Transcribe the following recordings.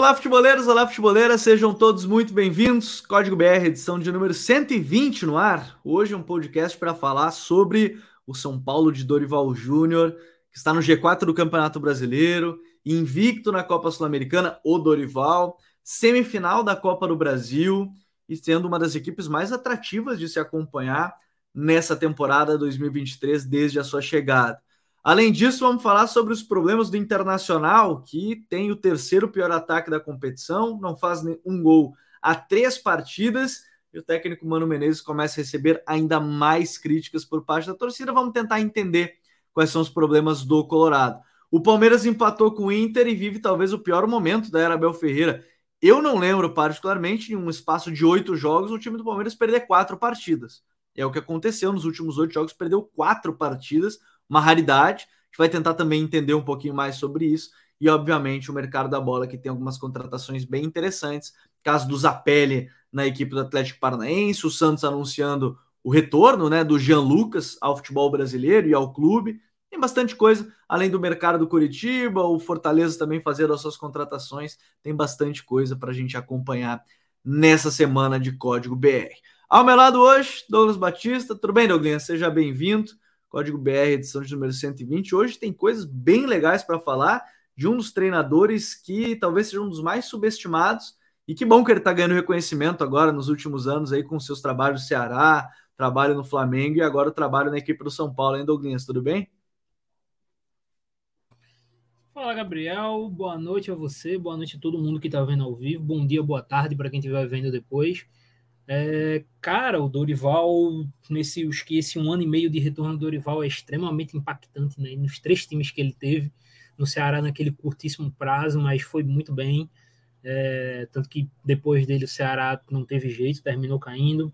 Olá, futeboleiros, olá, futeboleiras, sejam todos muito bem-vindos. Código BR, edição de número 120 no ar. Hoje um podcast para falar sobre o São Paulo de Dorival Júnior, que está no G4 do Campeonato Brasileiro, invicto na Copa Sul-Americana, o Dorival, semifinal da Copa do Brasil e sendo uma das equipes mais atrativas de se acompanhar nessa temporada 2023 desde a sua chegada. Além disso, vamos falar sobre os problemas do Internacional, que tem o terceiro pior ataque da competição, não faz um gol a três partidas, e o técnico Mano Menezes começa a receber ainda mais críticas por parte da torcida. Vamos tentar entender quais são os problemas do Colorado. O Palmeiras empatou com o Inter e vive talvez o pior momento da era Abel Ferreira. Eu não lembro, particularmente, em um espaço de oito jogos, o time do Palmeiras perder quatro partidas. É o que aconteceu nos últimos oito jogos, perdeu quatro partidas uma raridade. A gente vai tentar também entender um pouquinho mais sobre isso. E, obviamente, o mercado da bola, que tem algumas contratações bem interessantes. Caso do Zapelli na equipe do Atlético Paranaense, o Santos anunciando o retorno né, do Jean Lucas ao futebol brasileiro e ao clube. Tem bastante coisa, além do mercado do Curitiba, o Fortaleza também fazendo as suas contratações. Tem bastante coisa para a gente acompanhar nessa semana de Código BR. Ao meu lado hoje, Douglas Batista. Tudo bem, Douglas? Seja bem-vindo. Código BR, edição de número 120. Hoje tem coisas bem legais para falar de um dos treinadores que talvez seja um dos mais subestimados. E que bom que ele está ganhando reconhecimento agora nos últimos anos aí com seus trabalhos no Ceará, trabalho no Flamengo e agora o trabalho na equipe do São Paulo, hein, Douglas? Tudo bem? Fala, Gabriel. Boa noite a você, boa noite a todo mundo que está vendo ao vivo. Bom dia, boa tarde para quem estiver vendo depois. É, cara, o Dorival, nesse que esse um ano e meio de retorno do Dorival é extremamente impactante, né? Nos três times que ele teve, no Ceará naquele curtíssimo prazo, mas foi muito bem. É, tanto que depois dele o Ceará não teve jeito, terminou caindo.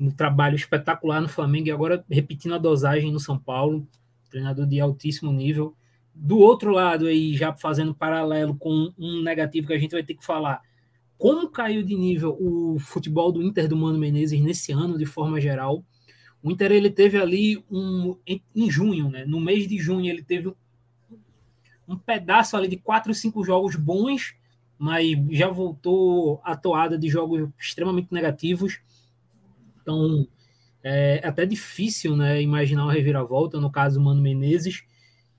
Um trabalho espetacular no Flamengo e agora repetindo a dosagem no São Paulo, treinador de altíssimo nível. Do outro lado aí, já fazendo paralelo com um negativo que a gente vai ter que falar, como caiu de nível o futebol do Inter do Mano Menezes nesse ano, de forma geral. O Inter ele teve ali um em, junho, né? No mês de junho ele teve um, pedaço ali de quatro, cinco jogos bons, mas já voltou a toada de jogos extremamente negativos. Então é até difícil, né? Imaginar uma reviravolta no caso do Mano Menezes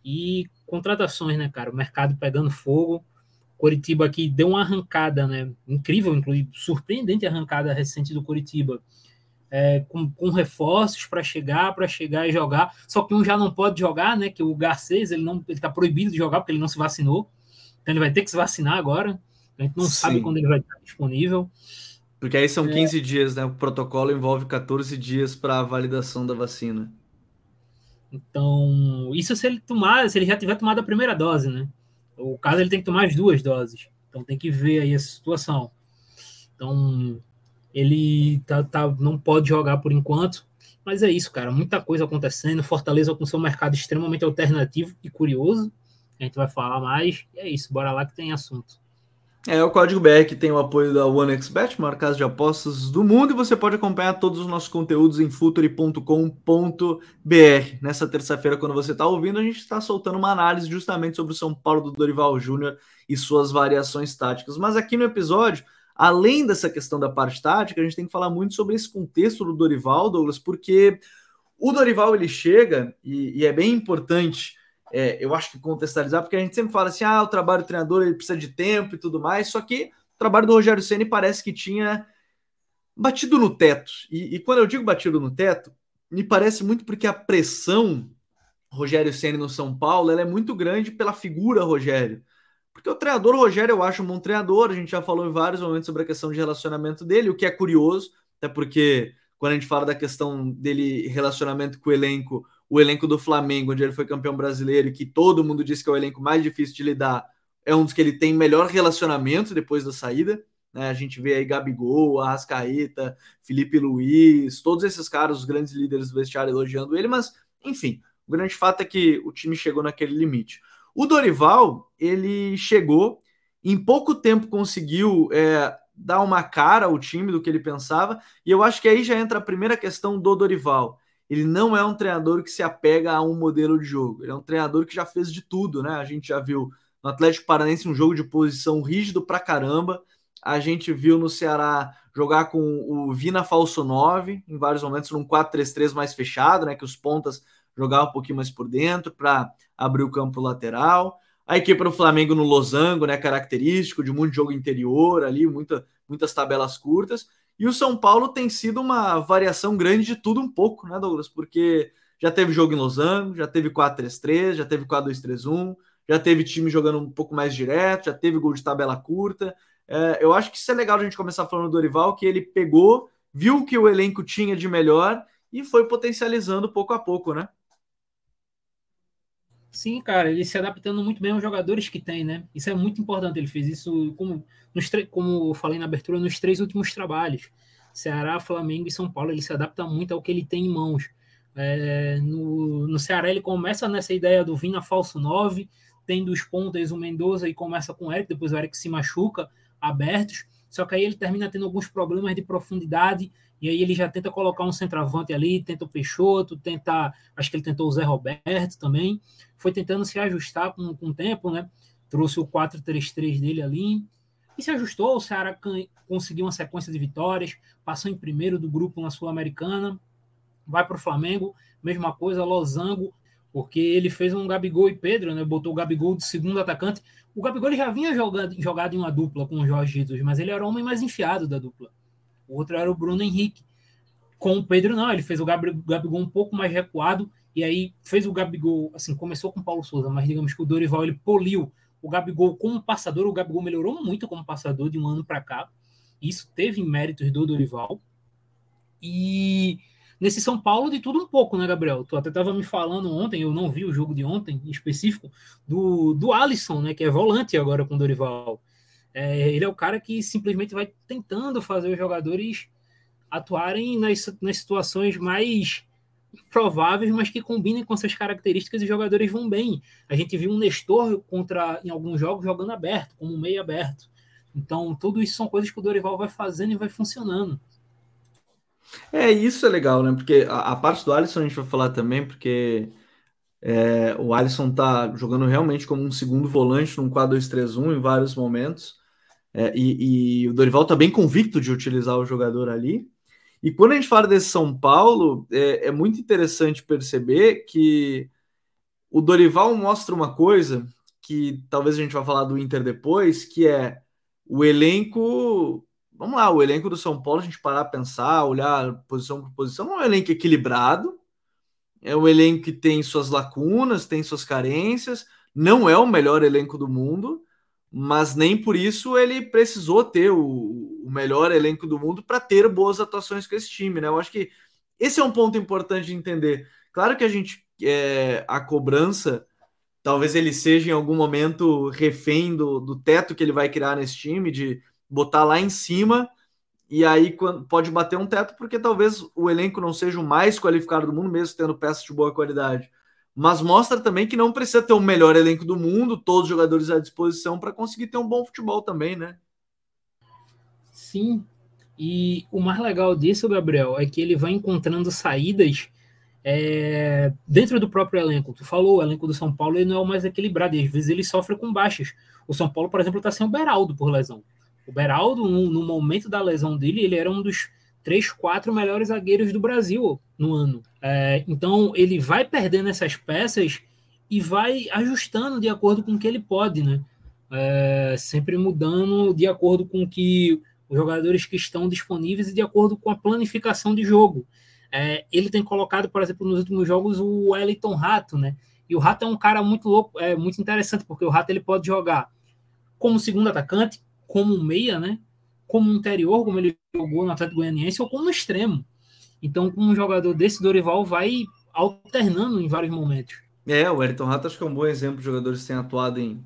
e contratações, né, cara? O mercado pegando fogo. Coritiba que deu uma arrancada, né? Incrível, inclusive, surpreendente arrancada recente do Coritiba. É, com, com, reforços para chegar, para chegar e jogar. Só que um já não pode jogar, né? Que o Garcês ele não ele está proibido de jogar porque ele não se vacinou. Então ele vai ter que se vacinar agora. A gente não Sim. sabe quando ele vai estar disponível. Porque aí são 15 é... dias, né? O protocolo envolve 14 dias para a validação da vacina. Então, isso se ele tomar, se ele já tiver tomado a primeira dose, né? O caso ele tem que tomar as duas doses. Então tem que ver aí a situação. Então ele tá, tá, não pode jogar por enquanto. Mas é isso, cara. Muita coisa acontecendo. Fortaleza com seu mercado extremamente alternativo e curioso. A gente vai falar mais. E é isso. Bora lá que tem assunto. É o Código BR que tem o apoio da OneXBet, maior casa de apostas do mundo, e você pode acompanhar todos os nossos conteúdos em futuri.com.br. Nessa terça-feira, quando você está ouvindo, a gente está soltando uma análise justamente sobre o São Paulo do Dorival Júnior e suas variações táticas. Mas aqui no episódio, além dessa questão da parte tática, a gente tem que falar muito sobre esse contexto do Dorival, Douglas, porque o Dorival ele chega, e, e é bem importante é, eu acho que contextualizar, porque a gente sempre fala assim: ah, o trabalho do treinador ele precisa de tempo e tudo mais, só que o trabalho do Rogério Ceni parece que tinha batido no teto. E, e, quando eu digo batido no teto, me parece muito porque a pressão Rogério Ceni no São Paulo ela é muito grande pela figura Rogério. Porque o treinador Rogério eu acho um bom treinador, a gente já falou em vários momentos sobre a questão de relacionamento dele, o que é curioso, até porque quando a gente fala da questão dele relacionamento com o elenco, o elenco do Flamengo, onde ele foi campeão brasileiro e que todo mundo diz que é o elenco mais difícil de lidar, é um dos que ele tem melhor relacionamento depois da saída. Né? A gente vê aí Gabigol, Arrascaeta, Felipe Luiz, todos esses caras, os grandes líderes do vestiário elogiando ele, mas enfim, o grande fato é que o time chegou naquele limite. O Dorival, ele chegou, em pouco tempo conseguiu é, dar uma cara ao time do que ele pensava, e eu acho que aí já entra a primeira questão do Dorival ele não é um treinador que se apega a um modelo de jogo. Ele é um treinador que já fez de tudo, né? A gente já viu No Atlético Paranense, um jogo de posição rígido pra caramba. A gente viu no Ceará jogar com o Vina Falso 9, em vários momentos, num 4-3-3 mais fechado, né? Que os pontas jogavam um pouquinho mais por dentro para abrir o campo lateral. A equipe do Flamengo no losango, né? Característico de muito jogo interior ali, muita, muitas tabelas curtas. E o São Paulo tem sido uma variação grande de tudo um pouco, né, Douglas? Porque já teve jogo em losango, já teve 4-3-3, já teve 4-2-3-1, já teve time jogando um pouco mais direto, já teve gol de tabela curta. É, eu acho que isso é legal a gente começar falando do Dorival, que ele pegou, viu que o elenco tinha de melhor e foi potencializando pouco a pouco, né? Sim, cara, ele se adaptando muito bem aos jogadores que tem, né? Isso é muito importante. Ele fez isso, como, nos como eu falei na abertura, nos três últimos trabalhos. Ceará, Flamengo e São Paulo. Ele se adapta muito ao que ele tem em mãos. É, no, no Ceará, ele começa nessa ideia do Vina falso 9, tem dos pontas o Mendoza e começa com o Eric, depois o Eric se machuca, abertos. Só que aí ele termina tendo alguns problemas de profundidade e aí ele já tenta colocar um centroavante ali, tenta o Peixoto, tenta, acho que ele tentou o Zé Roberto também, foi tentando se ajustar com, com o tempo, né? Trouxe o 4-3-3 dele ali e se ajustou. O Ceará conseguiu uma sequência de vitórias, passou em primeiro do grupo na Sul-Americana, vai para o Flamengo, mesma coisa, Losango, porque ele fez um Gabigol e Pedro, né? Botou o Gabigol de segundo atacante. O Gabigol já vinha jogado, jogado em uma dupla com o Jorge Jesus, mas ele era o homem mais enfiado da dupla. O outro era o Bruno Henrique. Com o Pedro, não, ele fez o Gabigol um pouco mais recuado, e aí fez o Gabigol, assim, começou com o Paulo Souza, mas digamos que o Dorival ele poliu o Gabigol como passador, o Gabigol melhorou muito como passador de um ano para cá. Isso teve méritos do Dorival. E nesse São Paulo de tudo um pouco, né, Gabriel? Tu até estava me falando ontem, eu não vi o jogo de ontem em específico, do, do Alisson, né, que é volante agora com o Dorival. É, ele é o cara que simplesmente vai tentando fazer os jogadores atuarem nas, nas situações mais prováveis, mas que combinem com suas características e os jogadores vão bem. A gente viu um Nestor contra em alguns jogos jogando aberto, como meio aberto. Então, tudo isso são coisas que o Dorival vai fazendo e vai funcionando. É, isso é legal, né? Porque a, a parte do Alisson a gente vai falar também, porque é, o Alisson tá jogando realmente como um segundo volante num 4-2-3-1 em vários momentos. É, e, e, o Dorival tá bem convicto de utilizar o jogador ali. E quando a gente fala desse São Paulo, é, é muito interessante perceber que o Dorival mostra uma coisa que talvez a gente vá falar do Inter depois, que é o elenco. Vamos lá, o elenco do São Paulo, a gente parar a pensar, olhar posição por posição, é um elenco equilibrado, é um elenco que tem suas lacunas, tem suas carências, não é o melhor elenco do mundo, mas nem por isso ele precisou ter o, o melhor elenco do mundo para ter boas atuações com esse time, né? Eu acho que esse é um ponto importante de entender. Claro que a gente é, a cobrança talvez ele seja em algum momento refém do, do teto que ele vai criar nesse time, de botar lá em cima e aí pode bater um teto, porque talvez o elenco não seja o mais qualificado do mundo, mesmo tendo peças de boa qualidade mas mostra também que não precisa ter o melhor elenco do mundo, todos os jogadores à disposição para conseguir ter um bom futebol também, né? Sim. E o mais legal disso, Gabriel, é que ele vai encontrando saídas é, dentro do próprio elenco. Tu falou, o elenco do São Paulo ele não é o mais equilibrado, e às vezes ele sofre com baixas. O São Paulo, por exemplo, está sem o Beraldo por lesão. O Beraldo, no, no momento da lesão dele, ele era um dos três, quatro melhores zagueiros do Brasil no ano. É, então ele vai perdendo essas peças e vai ajustando de acordo com o que ele pode, né? É, sempre mudando de acordo com que os jogadores que estão disponíveis e de acordo com a planificação de jogo. É, ele tem colocado, por exemplo, nos últimos jogos o Wellington Rato, né? E o Rato é um cara muito louco, é muito interessante, porque o Rato ele pode jogar como segundo atacante, como meia, né? como interior, como ele jogou no Atlético Goianiense, ou como extremo. Então, um jogador desse, Dorival vai alternando em vários momentos. É, o Elton Rato acho que é um bom exemplo de jogadores que têm atuado em,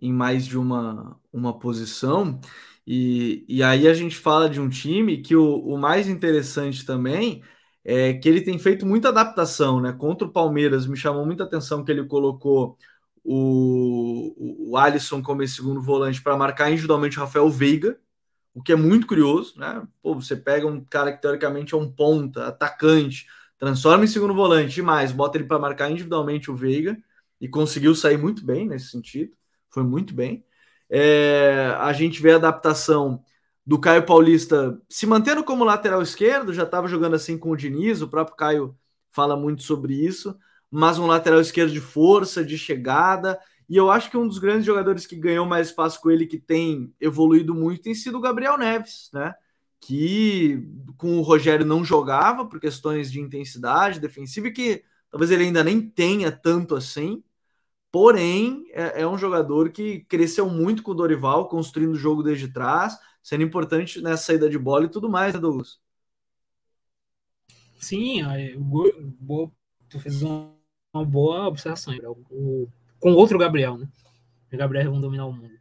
em mais de uma, uma posição. E, e aí a gente fala de um time que o, o mais interessante também é que ele tem feito muita adaptação, né? Contra o Palmeiras, me chamou muita atenção que ele colocou o, o Alisson como esse segundo volante para marcar individualmente o Rafael Veiga, o que é muito curioso, né? Pô, você pega um cara que teoricamente é um ponta, atacante, transforma em segundo volante e mais, bota ele para marcar individualmente o Veiga e conseguiu sair muito bem nesse sentido. foi muito bem. É, a gente vê a adaptação do Caio Paulista se mantendo como lateral esquerdo, já estava jogando assim com o Diniz, o próprio Caio fala muito sobre isso, mas um lateral esquerdo de força, de chegada, e eu acho que um dos grandes jogadores que ganhou mais espaço com ele, que tem evoluído muito, tem sido o Gabriel Neves, né? Que com o Rogério não jogava por questões de intensidade defensiva, e que talvez ele ainda nem tenha tanto assim, Porém, é, é, um jogador que cresceu muito com o Dorival, construindo o jogo desde trás, sendo importante nessa saída de bola e tudo mais, né, Douglas? Sim, o, tu fez uma, boa observação. O, com outro Gabriel, né? Os Gabriel vão dominar o mundo.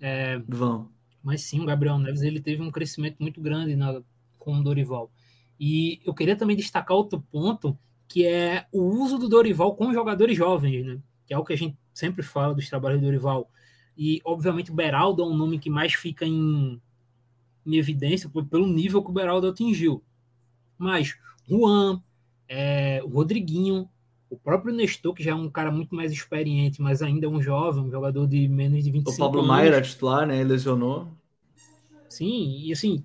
É, vão. Mas sim, o Gabriel Neves ele teve um crescimento muito grande na, com o Dorival. E eu queria também destacar outro ponto, que é o uso do Dorival com jogadores jovens, né? Que é o que a gente sempre fala dos trabalhos do Dorival. E, obviamente, o Beraldo é um nome que mais fica em, em evidência pelo nível que o Beraldo atingiu. Mas Juan, é, o Rodriguinho, o próprio Nestor, que já é um cara muito mais experiente, mas ainda é um jovem, um jogador de menos de 25 anos. O Pablo anos. Maier é titular, né? Lesionou. Sim, e assim,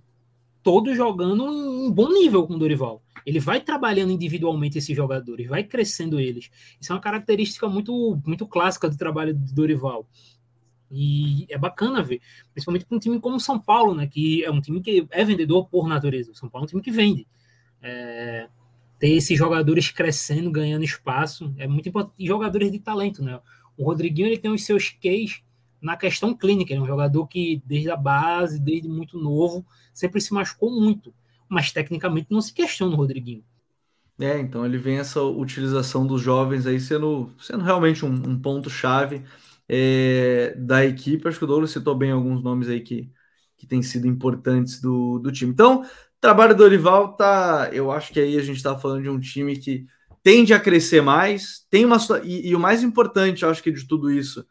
todos jogando em um bom nível com o Dorival. Ele vai trabalhando individualmente esses jogadores, vai crescendo eles. Isso é uma característica muito, muito clássica do trabalho do Dorival. E é bacana ver, principalmente para um time como o São Paulo, né? Que é um time que é vendedor por natureza. O São Paulo é um time que vende. É, ter esses jogadores crescendo, ganhando espaço, é muito importante. E jogadores de talento, né? O Rodriguinho ele tem os seus Ks na questão clínica. Ele é um jogador que, desde a base, desde muito novo, sempre se machucou muito. Mas tecnicamente não se questiona o Rodriguinho. É, então ele vem essa utilização dos jovens aí sendo, sendo realmente um, um ponto-chave é, da equipe. Acho que o Douglas citou bem alguns nomes aí que, que têm sido importantes do, do time. Então, trabalho do Dorival tá. Eu acho que aí a gente está falando de um time que tende a crescer mais, tem uma. E, e o mais importante, eu acho que de tudo isso,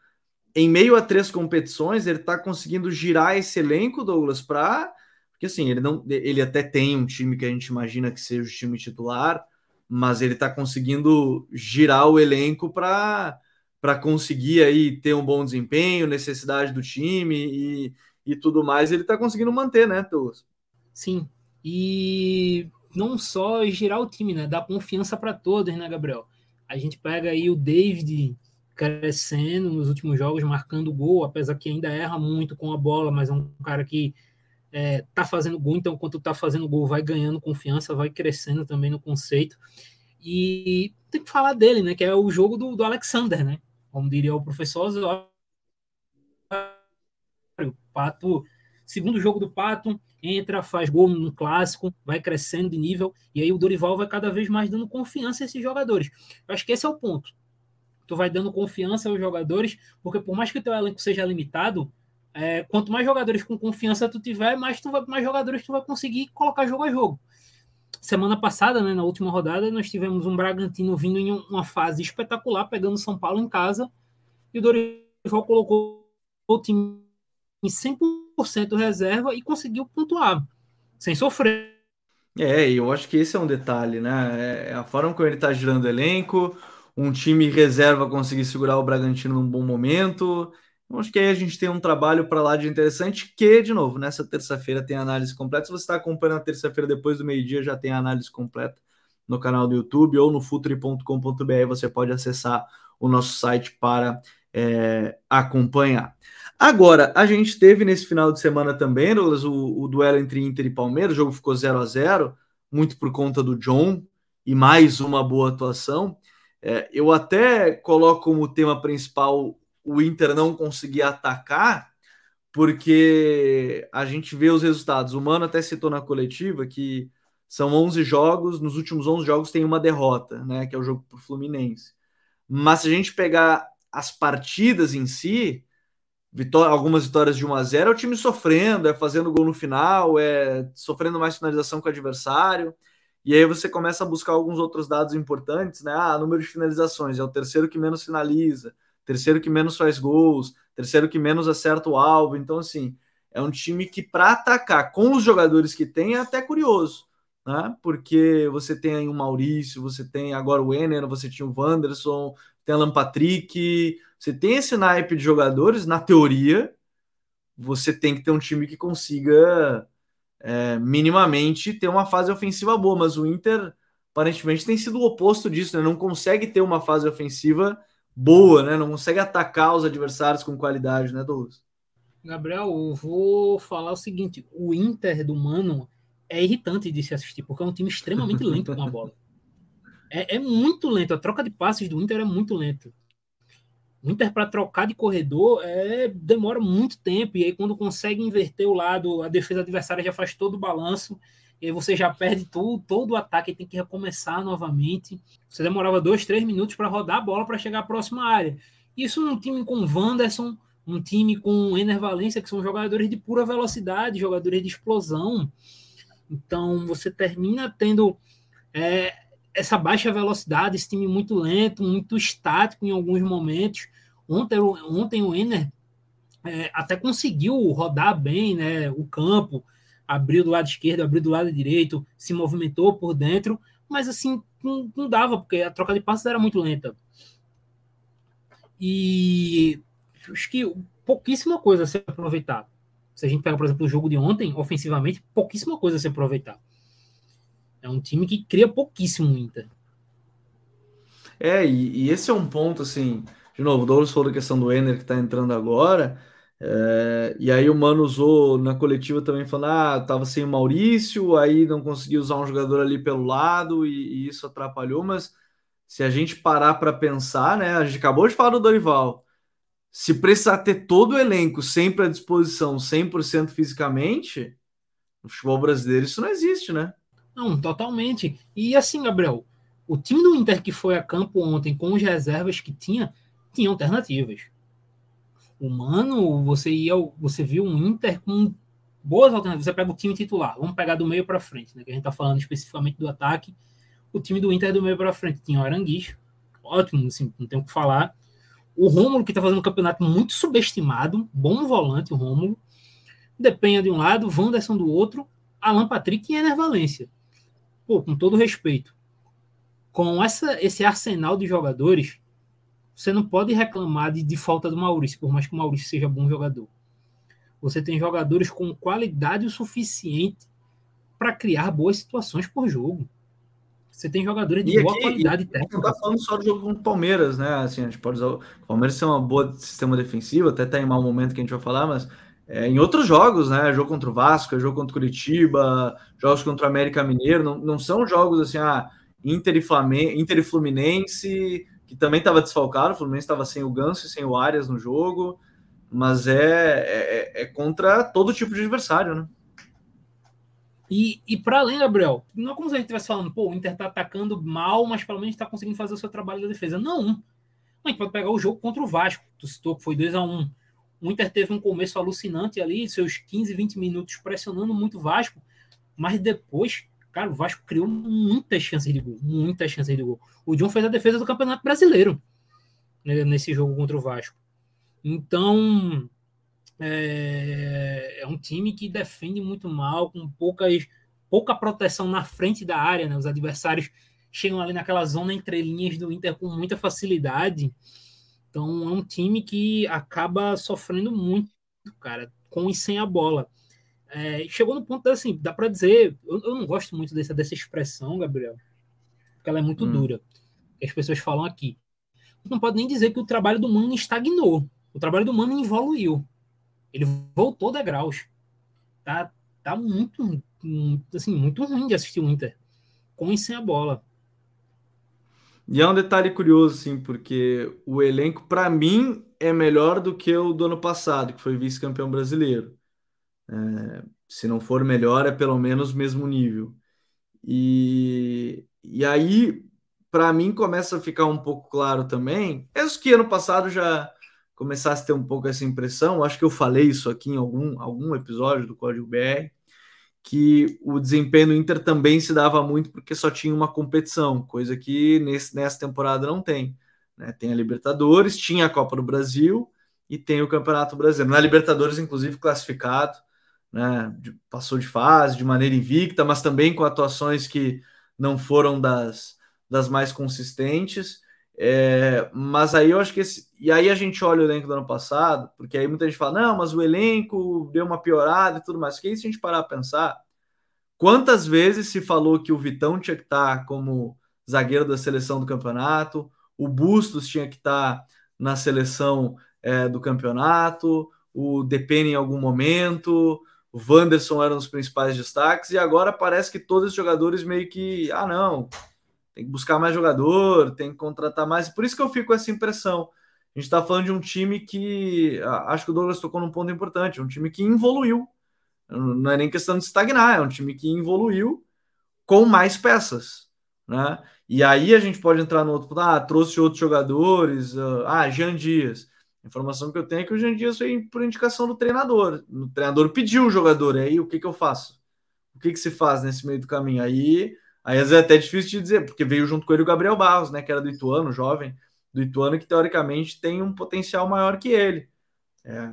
em meio a três competições, ele está conseguindo girar esse elenco, Douglas, para. Porque assim, ele não. Ele até tem um time que a gente imagina que seja o time titular, mas ele está conseguindo girar o elenco para para conseguir aí ter um bom desempenho, necessidade do time e, e tudo mais, ele está conseguindo manter, né, Douglas? Sim, e não só girar o time, né? Dar confiança para todos, né, Gabriel? A gente pega aí o David crescendo nos últimos jogos, marcando gol, apesar que ainda erra muito com a bola, mas é um cara que é, tá fazendo gol, então enquanto tá fazendo gol, vai ganhando confiança, vai crescendo também no conceito. E tem que falar dele, né? Que é o jogo do, do Alexander, né? Como diria o professor Osório. O Pato, segundo jogo do Pato, entra, faz gol no clássico, vai crescendo de nível, e aí o Dorival vai cada vez mais dando confiança a esses jogadores. Eu acho que esse é o ponto. Tu vai dando confiança aos jogadores, porque por mais que o teu elenco seja limitado, é, quanto mais jogadores com confiança tu tiver, mais, tu vai, mais jogadores tu vai conseguir colocar jogo a jogo. Semana passada, né, na última rodada, nós tivemos um Bragantino vindo em uma fase espetacular, pegando São Paulo em casa, e o Dorival colocou o time em 100% reserva e conseguiu pontuar, sem sofrer. É, e eu acho que esse é um detalhe, né? É a forma como ele está girando o elenco, um time reserva conseguir segurar o Bragantino num bom momento. Eu acho que aí a gente tem um trabalho para lá de interessante, que, de novo, nessa terça-feira tem análise completa. Se você está acompanhando a terça-feira depois do meio-dia, já tem a análise completa no canal do YouTube ou no futuri.com.br. Você pode acessar o nosso site para é, acompanhar. Agora, a gente teve nesse final de semana também, Douglas, o, o duelo entre Inter e Palmeiras, o jogo ficou 0 a 0 muito por conta do John e mais uma boa atuação. É, eu até coloco como tema principal o Inter não conseguir atacar, porque a gente vê os resultados. O Mano até citou na coletiva que são 11 jogos, nos últimos 11 jogos tem uma derrota, né, que é o jogo para o Fluminense. Mas se a gente pegar as partidas em si, vitória, algumas vitórias de 1 a 0 é o time sofrendo, é fazendo gol no final, é sofrendo mais finalização com o adversário. E aí você começa a buscar alguns outros dados importantes, né? Ah, número de finalizações, é o terceiro que menos finaliza, terceiro que menos faz gols, terceiro que menos acerta o alvo. Então, assim, é um time que, para atacar com os jogadores que tem, é até curioso, né? Porque você tem aí o Maurício, você tem agora o Ener, você tinha o Wanderson, tem Alan Patrick, você tem esse naipe de jogadores, na teoria, você tem que ter um time que consiga é, minimamente ter uma fase ofensiva boa, mas o Inter aparentemente tem sido o oposto disso, né? Não consegue ter uma fase ofensiva boa, né? Não consegue atacar os adversários com qualidade, né, Douglas? Gabriel, eu vou falar o seguinte: o Inter do Mano é irritante de se assistir, porque é um time extremamente lento com a bola. É, é muito lento. A troca de passes do Inter é muito lento. O Inter para trocar de corredor é, demora muito tempo, e aí quando consegue inverter o lado, a defesa adversária já faz todo o balanço, e aí você já perde tudo, todo o ataque, e tem que recomeçar novamente. Você demorava dois, três minutos para rodar a bola para chegar à próxima área. Isso num time com Wanderson, um time com Ener Valência, que são jogadores de pura velocidade, jogadores de explosão. Então você termina tendo é, essa baixa velocidade, esse time muito lento, muito estático em alguns momentos. Ontem, ontem o Ener é, até conseguiu rodar bem né, o campo, abriu do lado esquerdo, abriu do lado direito, se movimentou por dentro, mas assim, não, não dava, porque a troca de passes era muito lenta. E acho que pouquíssima coisa a se aproveitar. Se a gente pega, por exemplo, o jogo de ontem, ofensivamente, pouquíssima coisa a se aproveitar. É um time que cria pouquíssimo Inter. É, e, e, esse é um ponto, assim, de novo, o Douglas falou da questão do Ener que tá entrando agora, é, e aí o Mano usou na coletiva também falando, ah, tava sem o Maurício, aí não conseguiu usar um jogador ali pelo lado, e, e isso atrapalhou, mas se a gente parar para pensar, né, a gente acabou de falar do Dorival, se precisar ter todo o elenco sempre à disposição, 100% fisicamente, no futebol brasileiro isso não existe, né? Não, totalmente. E assim, Gabriel, o time do Inter que foi a campo ontem com as reservas que tinha, tinha alternativas. O Mano, você ia, você viu um Inter com boas alternativas. Você pega o time titular, vamos pegar do meio para frente, né? Que a gente tá falando especificamente do ataque. O time do Inter do meio para frente tinha o Aranguiz, ótimo, assim, não tem o que falar. O Rômulo, que tá fazendo um campeonato muito subestimado, bom volante o Rômulo. Depenha de um lado, Wanderson do outro, Alan Patrick e Ener Valência pô, com todo respeito, com essa, esse arsenal de jogadores, você não pode reclamar de, de falta do Maurício, por mais que o Maurício seja bom jogador. Você tem jogadores com qualidade o suficiente para criar boas situações por jogo. Você tem jogadores de e boa aqui, qualidade técnica. Não está falando só do jogo contra o Palmeiras, né? Assim, a gente pode usar o Palmeiras tem uma boa sistema defensivo, até está em mau momento que a gente vai falar, mas é, em outros jogos, né? Jogo contra o Vasco, jogo contra o Curitiba, jogos contra o América Mineiro, não, não são jogos assim, ah, Inter e, Flamengo, Inter e Fluminense, que também estava desfalcado, o Fluminense estava sem o Ganso e sem o Arias no jogo, mas é, é, é contra todo tipo de adversário, né? E, e para além, Gabriel, não é como se a gente estivesse falando, pô, o Inter está atacando mal, mas pelo menos está conseguindo fazer o seu trabalho da defesa. Não. A gente pode pegar o jogo contra o Vasco, tu citou que foi 2 a 1 um. O Inter teve um começo alucinante ali, seus 15, 20 minutos pressionando muito o Vasco, mas depois, cara, o Vasco criou muitas chances de gol, muitas chances de gol. O John fez a defesa do Campeonato Brasileiro né, nesse jogo contra o Vasco. Então, é, é, um time que defende muito mal, com poucas, pouca proteção na frente da área, né? Os adversários chegam ali naquela zona entre linhas do Inter com muita facilidade. Então é um time que acaba sofrendo muito, cara, com e sem a bola. É, chegou no ponto assim, dá para dizer, eu, eu, não gosto muito dessa, dessa expressão, Gabriel, porque ela é muito hum. dura. As pessoas falam aqui. Não pode nem dizer que o trabalho do Mano estagnou. O trabalho do Mano evoluiu. Ele voltou degraus. Tá, tá muito, assim, muito ruim de assistir o Inter. Com e sem a bola. E é um detalhe curioso, assim, porque o elenco, para mim, é melhor do que o do ano passado, que foi vice-campeão brasileiro. É, se não for melhor, é pelo menos mesmo nível. E, e aí, para mim, começa a ficar um pouco claro também, mesmo que ano passado já começasse a ter um pouco essa impressão, acho que eu falei isso aqui em algum, algum episódio do Código BR, que o desempenho do Inter também se dava muito porque só tinha uma competição, coisa que nesse, nessa temporada não tem. Né? Tem a Libertadores, tinha a Copa do Brasil e tem o Campeonato Brasileiro. Na Libertadores, inclusive, classificado, né? passou de fase de maneira invicta, mas também com atuações que não foram das, das mais consistentes. É, mas aí eu acho que esse, e aí a gente olha o elenco do ano passado, porque aí muita gente fala, não, mas o elenco deu uma piorada e tudo mais. Que isso a gente parar a pensar, quantas vezes se falou que o Vitão tinha que estar como zagueiro da seleção do campeonato, o Bustos tinha que estar na seleção é, do campeonato, o Depene em algum momento, o Wanderson eram os principais destaques, e agora parece que todos os jogadores meio que, ah, não, tem que buscar mais jogador, tem que contratar mais. Por isso que eu fico com essa impressão. A gente está falando de um time que, acho que o Douglas tocou num ponto importante, um time que evoluiu. Não é nem questão de estagnar, é um time que evoluiu com mais peças, né? E aí a gente pode entrar no outro, ah, trouxe outros jogadores, ah, Jean Dias. A informação que eu tenho é que o Jean Dias foi por indicação do treinador. O treinador pediu o jogador, aí o que, que eu faço? O que, que se faz nesse meio do caminho? Aí, aí às vezes é até difícil de dizer, porque veio junto com ele o Gabriel Barros, né, que era do Ituano, jovem, do Ituano, que teoricamente tem um potencial maior que ele. É,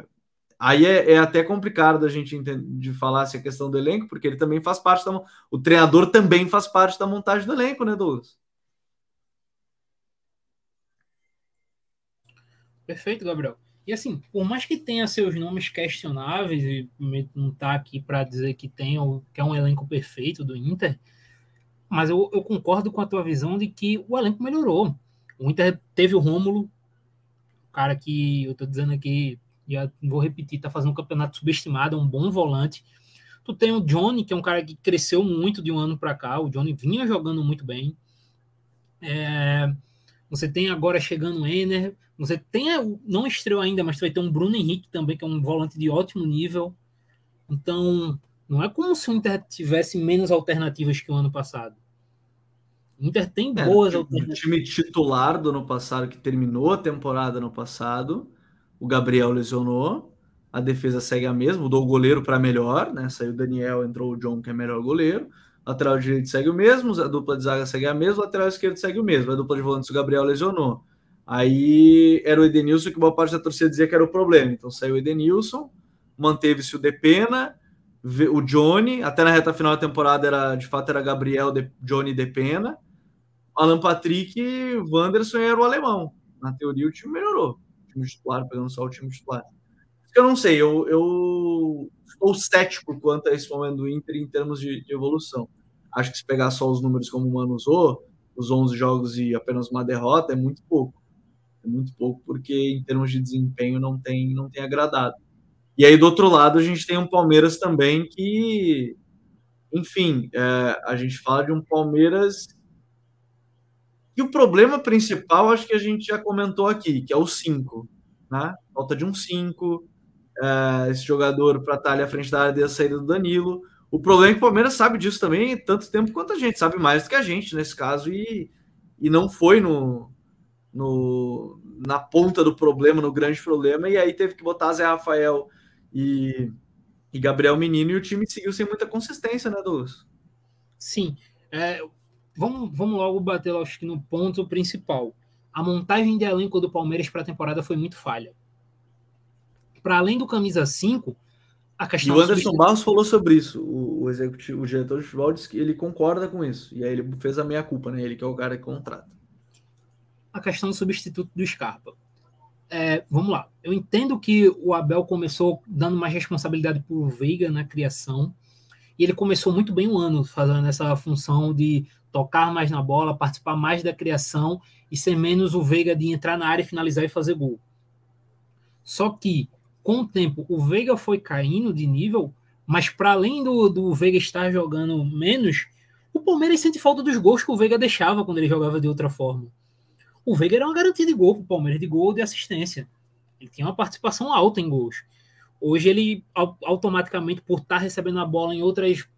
aí é, é, até complicado da gente de falar essa questão do elenco, porque ele também faz parte da. O treinador também faz parte da montagem do elenco, né, Douglas? Perfeito, Gabriel. E assim, por mais que tenha seus nomes questionáveis, e não tá aqui para dizer que tem que é um elenco perfeito do Inter, mas eu, eu, concordo com a tua visão de que o elenco melhorou. O Inter teve o Rômulo, cara que eu tô dizendo aqui, já vou repetir, tá fazendo um campeonato subestimado, é um bom volante. Tu tem o Johnny, que é um cara que cresceu muito de um ano para cá, o Johnny vinha jogando muito bem. É, você tem agora chegando o Ener, você tem, não estreou ainda, mas vai ter um Bruno Henrique também, que é um volante de ótimo nível. Então, não é como se o Inter tivesse menos alternativas que o ano passado. O Inter tem é, boas alternativas. O time titular do ano passado, que terminou a temporada no passado, o Gabriel lesionou, a defesa segue a mesma, mudou o goleiro para melhor, né? Saiu o Daniel, entrou o John, que é melhor goleiro. Lateral direito segue o mesmo, a dupla de zaga segue a mesma, lateral esquerdo segue o mesmo. A dupla de volantes o Gabriel lesionou. Aí era o Edenilson que boa parte da torcida dizia que era o problema. Então saiu o Edenilson, manteve-se o Depena, o Johnny, até na reta final da temporada era de fato era Gabriel, de, Johnny Depena, Alan Patrick, Wanderson era o alemão. Na teoria o time melhorou. O time titular, pegando só o time titular. Eu não sei, eu, eu estou cético quanto a esse momento do Inter em termos de, de evolução. Acho que se pegar só os números como o Mano usou, os 11 jogos e apenas uma derrota, é muito pouco é muito pouco, porque em termos de desempenho não tem, não tem agradado. E aí, do outro lado, a gente tem um Palmeiras também que, enfim, é, a gente fala de um Palmeiras. E o problema principal, acho que a gente já comentou aqui, que é o 5. Né? Falta de um 5. É, esse jogador para estar ali à frente da área da saída do Danilo. O problema é que o Palmeiras sabe disso também tanto tempo quanto a gente, sabe mais do que a gente nesse caso, e, e não foi no, no, na ponta do problema, no grande problema, e aí teve que botar Zé Rafael e, e Gabriel Menino, e o time seguiu sem muita consistência, né, Douglas? Sim. É, vamos, vamos logo bater, acho que no ponto principal. A montagem de elenco do Palmeiras para a temporada foi muito falha. Para além do camisa 5, a questão. E o Anderson Barros falou sobre isso. O, o, executivo, o diretor de futebol disse que ele concorda com isso. E aí ele fez a meia culpa, né? Ele que é o cara que contrata a questão do substituto do Scarpa. É, vamos lá. Eu entendo que o Abel começou dando mais responsabilidade para o Veiga na criação. E ele começou muito bem o ano fazendo essa função de tocar mais na bola, participar mais da criação e ser menos o Veiga de entrar na área, finalizar e fazer gol. Só que, com o tempo, o Veiga foi caindo de nível, mas para além do, do Veiga estar jogando menos, o Palmeiras sente falta dos gols que o Veiga deixava quando ele jogava de outra forma o Veiga era uma garantia de gol para o Palmeiras, de gol de assistência. Ele tinha uma participação alta em gols. Hoje ele automaticamente, por estar recebendo a bola em outras,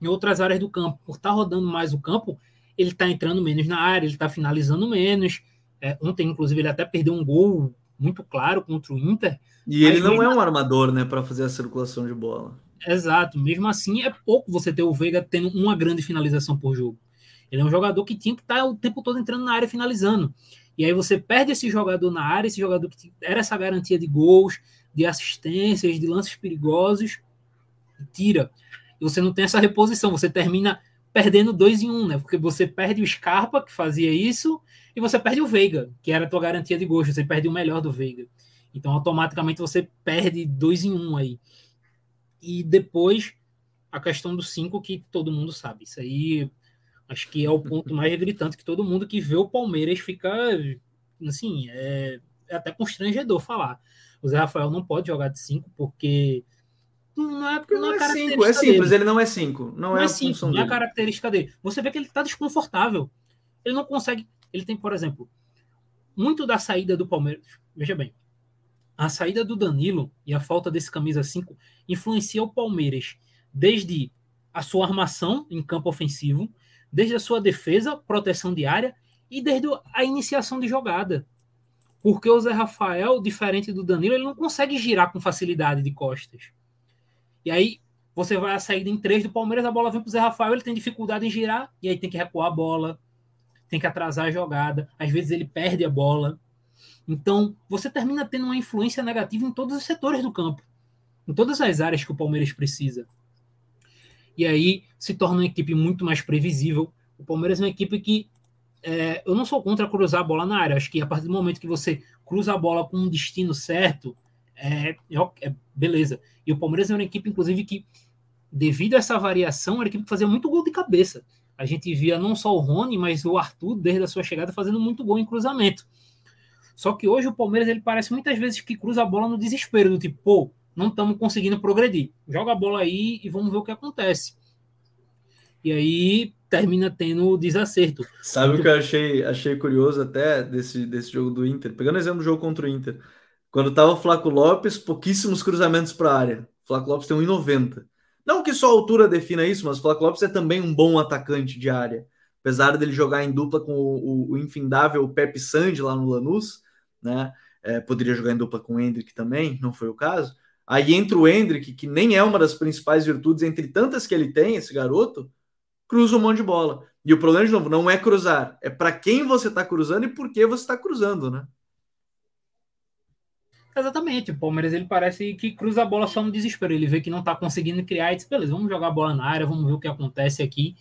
em outras áreas do campo, por estar tá rodando mais o campo, ele está entrando menos na área, ele está finalizando menos. É, ontem, inclusive, ele até perdeu um gol muito claro contra o Inter. E ele não é um armador, né, para fazer a circulação de bola. Exato. Mesmo assim, é pouco você ter o Veiga tendo uma grande finalização por jogo. Ele é um jogador que tinha que estar o tempo todo entrando na área finalizando. E aí você perde esse jogador na área, esse jogador que era essa garantia de gols, de assistências, de lances perigosos, e tira. E você não tem essa reposição, você termina perdendo dois em um, né? Porque você perde o Scarpa, que fazia isso, e você perde o Veiga, que era a tua garantia de gosto, você perde o melhor do Veiga. Então, automaticamente, você perde dois em um aí. E depois, a questão do cinco, que todo mundo sabe. Isso aí, acho que é o ponto mais gritante, que todo mundo que vê o Palmeiras fica, assim, é, é até constrangedor falar. O Zé Rafael não pode jogar de cinco, porque não é, porque não, é, é cinco, é simples, dele. ele não é cinco. Não, não é, é cinco, não é a característica dele. Você vê que ele está desconfortável. Ele não consegue. Ele tem, por exemplo, muito da saída do Palmeiras. Veja bem, a saída do Danilo e a falta desse camisa 5 influencia o Palmeiras desde a sua armação em campo ofensivo, desde a sua defesa, proteção diária e desde a iniciação de jogada. Porque o Zé Rafael, diferente do Danilo, ele não consegue girar com facilidade de costas. E aí você vai a saída em três do Palmeiras, a bola vem para o Zé Rafael, ele tem dificuldade em girar, e aí tem que recuar a bola, tem que atrasar a jogada, às vezes ele perde a bola. Então, você termina tendo uma influência negativa em todos os setores do campo, em todas as áreas que o Palmeiras precisa. E aí se torna uma equipe muito mais previsível. O Palmeiras é uma equipe que é, eu não sou contra cruzar a bola na área. Acho que a partir do momento que você cruza a bola com um destino certo, é, é, é, beleza. E o Palmeiras é uma equipe, inclusive, que, devido a essa variação, era uma equipe que fazia muito gol de cabeça. A gente via não só o Rony, mas o Arthur, desde a sua chegada, fazendo muito gol em cruzamento. Só que hoje o Palmeiras ele parece muitas vezes que cruza a bola no desespero, do tipo, pô, não estamos conseguindo progredir. Joga a bola aí e vamos ver o que acontece. E aí termina tendo o desacerto. Sabe o que eu achei, achei curioso até desse, desse jogo do Inter? Pegando exemplo do jogo contra o Inter. Quando tava o Flaco Lopes, pouquíssimos cruzamentos para a área. O Flaco Lopes tem 1,90. Não que só a altura defina isso, mas o Flaco Lopes é também um bom atacante de área. Apesar dele jogar em dupla com o, o, o infindável Pepe Sandi lá no Lanús, né? É, poderia jogar em dupla com o Hendrick também, não foi o caso. Aí entra o Hendrick, que nem é uma das principais virtudes entre tantas que ele tem, esse garoto, cruza um monte de bola. E o problema, de novo, não é cruzar, é para quem você está cruzando e por que você está cruzando, né? Exatamente, o Palmeiras ele parece que cruza a bola só no desespero. Ele vê que não está conseguindo criar e diz: beleza, vamos jogar a bola na área, vamos ver o que acontece aqui.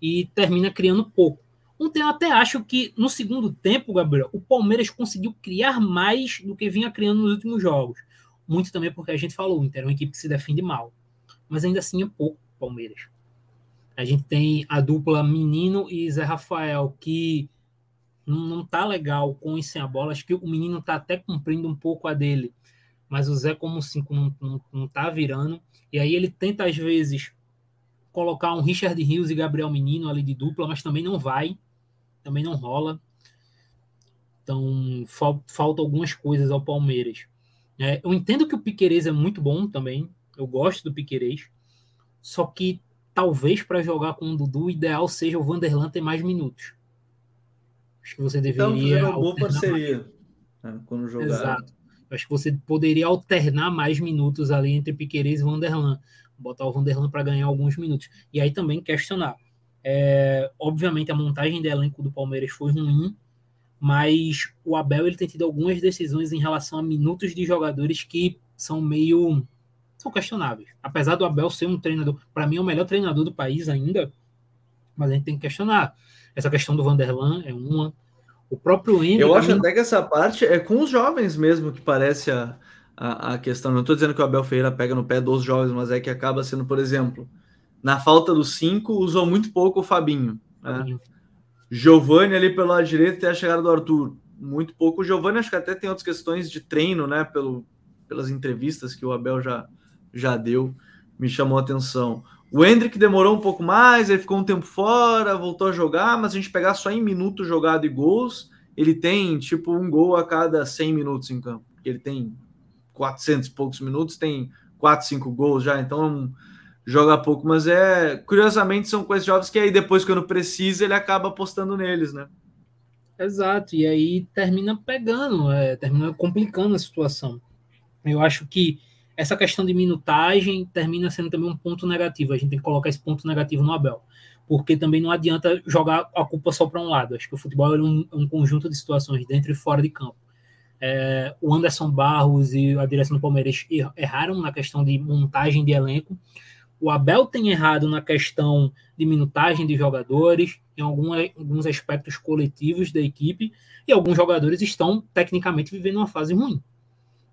E termina criando pouco. Ontem eu até acho que no segundo tempo, Gabriel, o Palmeiras conseguiu criar mais do que vinha criando nos últimos jogos. Muito também porque a gente falou, o Inter é uma equipe que se defende mal. Mas ainda assim é pouco Palmeiras. A gente tem a dupla Menino e Zé Rafael, que não, não tá legal com e sem a bola. Acho que o menino tá até cumprindo um pouco a dele, mas o Zé, como cinco, não, não, não tá virando. E aí ele tenta, às vezes, colocar um Richard Rios e Gabriel Menino ali de dupla, mas também não vai, também não rola. Então, fal, falta algumas coisas ao Palmeiras. É, eu entendo que o Piquerez é muito bom também, eu gosto do Piquerez, só que talvez para jogar com o Dudu, o ideal seja o Vanderlan ter mais minutos. Acho que você então, deveria. Então, uma boa parceria né, quando jogar. Exato. Acho que você poderia alternar mais minutos ali entre Piqueires e Vanderlan. Botar o Vanderlan para ganhar alguns minutos. E aí também questionar. É, obviamente, a montagem de elenco do Palmeiras foi ruim, mas o Abel ele tem tido algumas decisões em relação a minutos de jogadores que são meio são questionáveis. Apesar do Abel ser um treinador, para mim é o melhor treinador do país ainda, mas a gente tem que questionar. Essa questão do Vanderlan é uma. O próprio. Eu acho até que essa parte é com os jovens mesmo que parece a, a, a questão. Não estou dizendo que o Abel Ferreira pega no pé dos jovens, mas é que acaba sendo, por exemplo, na falta dos cinco, usou muito pouco o Fabinho. Né? Giovanni ali pelo lado direito até a chegada do Arthur. Muito pouco. O Giovanni acho que até tem outras questões de treino, né? Pelo, pelas entrevistas que o Abel já, já deu, me chamou a atenção. O Hendrick demorou um pouco mais, ele ficou um tempo fora, voltou a jogar, mas a gente pegar só em minuto jogado e gols, ele tem tipo um gol a cada 100 minutos em campo. Ele tem 400 e poucos minutos, tem 4, 5 gols já, então joga pouco, mas é curiosamente são coisas jovens que aí depois quando precisa ele acaba apostando neles, né? Exato, e aí termina pegando, é, termina complicando a situação. Eu acho que essa questão de minutagem termina sendo também um ponto negativo. A gente tem que colocar esse ponto negativo no Abel. Porque também não adianta jogar a culpa só para um lado. Acho que o futebol é um, um, conjunto de situações dentro e fora de campo. É, o Anderson Barros e a direção do Palmeiras erraram na questão de montagem de elenco, o Abel tem errado na questão de minutagem de jogadores, em alguns aspectos coletivos da equipe, e alguns jogadores estão tecnicamente vivendo uma fase ruim.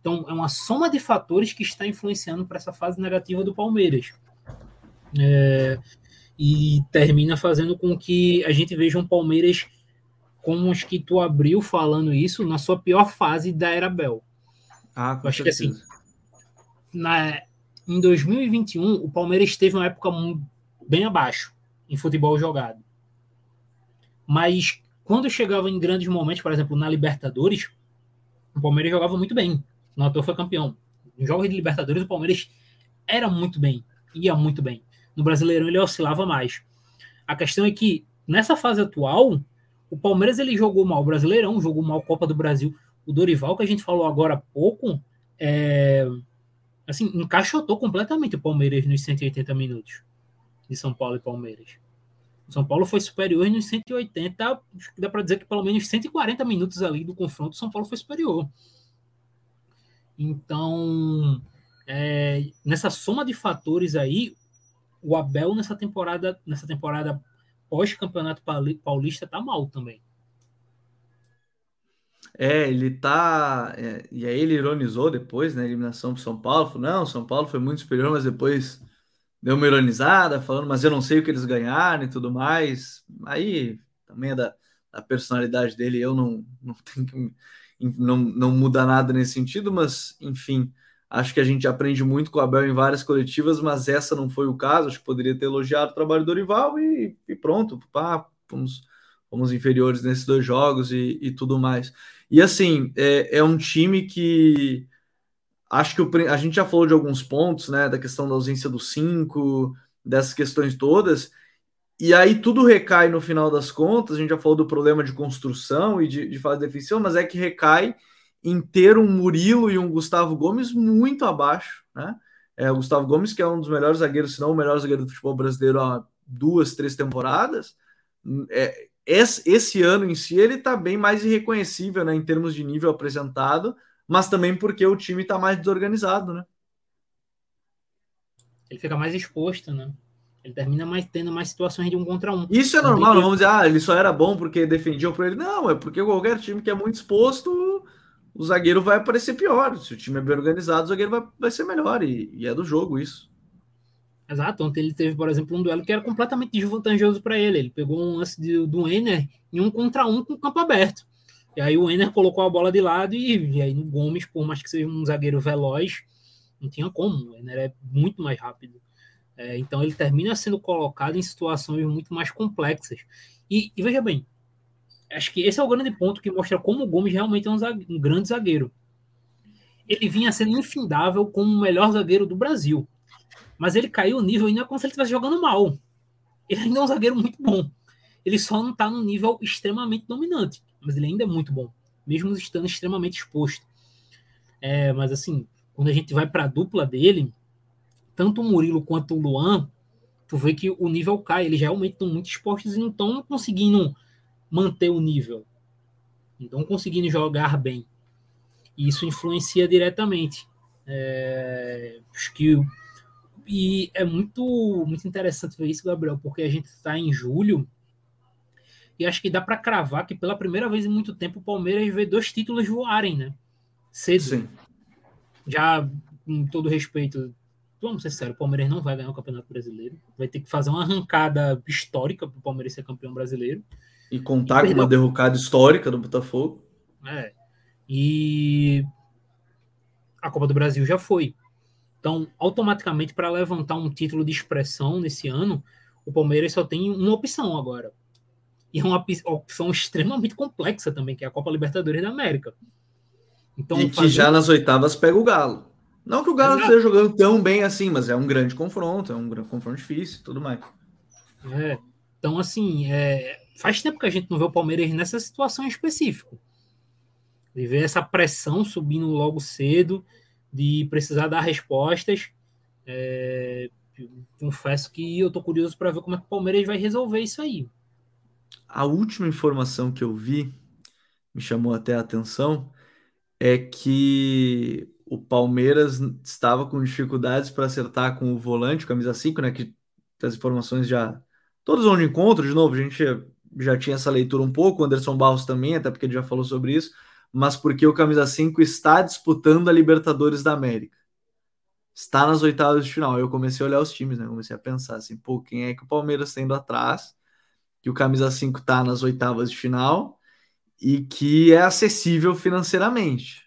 Então, é uma soma de fatores que está influenciando para essa fase negativa do Palmeiras. É, e termina fazendo com que a gente veja um Palmeiras como os que tu abriu falando isso na sua pior fase da era Bel. Ah, com acho certeza. que assim, na, em 2021 o Palmeiras teve uma época bem abaixo em futebol jogado. Mas quando chegava em grandes momentos, por exemplo, na Libertadores, o Palmeiras jogava muito bem. No ator foi campeão. Em jogos de Libertadores, o Palmeiras era muito bem, ia muito bem. No Brasileirão ele oscilava mais. A questão é que nessa fase atual, o Palmeiras ele jogou mal o Brasileirão, jogou mal a Copa do Brasil. O Dorival, que a gente falou agora há pouco, é, assim, encaixotou completamente o Palmeiras nos 180 minutos de São Paulo e Palmeiras. O São Paulo foi superior nos 180, dá para dizer que pelo menos 140 minutos ali do confronto, o São Paulo foi superior. Então, é, nessa soma de fatores aí, o Abel nessa temporada, nessa temporada pós-campeonato paulista tá mal também. É, ele tá. É, e aí ele ironizou depois, né? Eliminação pro São Paulo. Falou, não, São Paulo foi muito superior, mas depois deu uma ironizada, falando, mas eu não sei o que eles ganharam e tudo mais. Aí também é da, da personalidade dele, eu não, não tenho que. Não, não muda nada nesse sentido, mas enfim. Acho que a gente aprende muito com o Abel em várias coletivas, mas essa não foi o caso. Acho que poderia ter elogiado o trabalho do Dorival e, e pronto, pá, fomos, fomos inferiores nesses dois jogos e, e tudo mais. E assim, é, é, um time que acho que o, a gente já falou de alguns pontos, né? Da questão da ausência do 5, dessas questões todas. E aí tudo recai no final das contas. A gente já falou do problema de construção e de, de fase defensiva, mas é que recai em ter um Murilo e um Gustavo Gomes muito abaixo, né? É, o Gustavo Gomes, que é um dos melhores zagueiros, se não o melhor zagueiro do futebol brasileiro há duas, três temporadas, é, esse, esse, ano em si ele está bem mais irreconhecível né, em termos de nível apresentado, mas também porque o time está mais desorganizado, né? Ele fica mais exposto, né? Ele termina mais tendo mais situações de um contra um. Isso é normal, não vamos dizer, ah, ele só era bom porque defendiam por ele. Não, é porque qualquer time que é muito exposto o zagueiro vai aparecer pior. Se o time é bem organizado, o zagueiro vai, vai ser melhor. E, e é do jogo isso. Exato. Ontem ele teve, por exemplo, um duelo que era completamente desvantajoso para ele. Ele pegou um lance de, do Enner em um contra um com o campo aberto. E aí o Enner colocou a bola de lado e, e aí no Gomes, por mais que seja um zagueiro veloz, não tinha como. O Enner é muito mais rápido. É, então ele termina sendo colocado em situações muito mais complexas. E, e veja bem, Acho que esse é o grande ponto que mostra como o Gomes realmente é um, um grande zagueiro. Ele vinha sendo infindável como o melhor zagueiro do Brasil. Mas ele caiu o nível ainda como se ele estivesse jogando mal. Ele ainda é um zagueiro muito bom. Ele só não está no nível extremamente dominante. Mas ele ainda é muito bom. Mesmo estando extremamente exposto. É, mas assim, quando a gente vai para a dupla dele, tanto o Murilo quanto o Luan, tu vê que o nível cai. Eles realmente estão muito expostos e não estão conseguindo manter o nível. Então, conseguindo jogar bem. E isso influencia diretamente. É, acho que e é muito muito interessante ver isso, Gabriel, porque a gente está em julho e acho que dá para cravar que pela primeira vez em muito tempo o Palmeiras vê dois títulos voarem, né? Cedo. Sim. Já com todo respeito, vamos ser sérios, o Palmeiras não vai ganhar o Campeonato Brasileiro. Vai ter que fazer uma arrancada histórica para o Palmeiras ser campeão brasileiro. E contar e com uma derrocada histórica do Botafogo. É. E a Copa do Brasil já foi. Então, automaticamente, para levantar um título de expressão nesse ano, o Palmeiras só tem uma opção agora. E é uma opção extremamente complexa também, que é a Copa Libertadores da América. Então, e que já nas oitavas pega o Galo. Não que o Galo esteja jogando tão bem assim, mas é um grande confronto, é um grande confronto difícil tudo mais. É. Então, assim, é, faz tempo que a gente não vê o Palmeiras nessa situação específica. De ver essa pressão subindo logo cedo, de precisar dar respostas. É, confesso que eu tô curioso para ver como é que o Palmeiras vai resolver isso aí. A última informação que eu vi, me chamou até a atenção, é que o Palmeiras estava com dificuldades para acertar com o volante, camisa 5, né? Que as informações já todos vão de encontro, de novo, a gente já tinha essa leitura um pouco, o Anderson Barros também, até porque ele já falou sobre isso, mas porque o camisa 5 está disputando a Libertadores da América. Está nas oitavas de final. Eu comecei a olhar os times, né? Comecei a pensar assim, pô, quem é que o Palmeiras está indo atrás? Que o camisa 5 está nas oitavas de final e que é acessível financeiramente.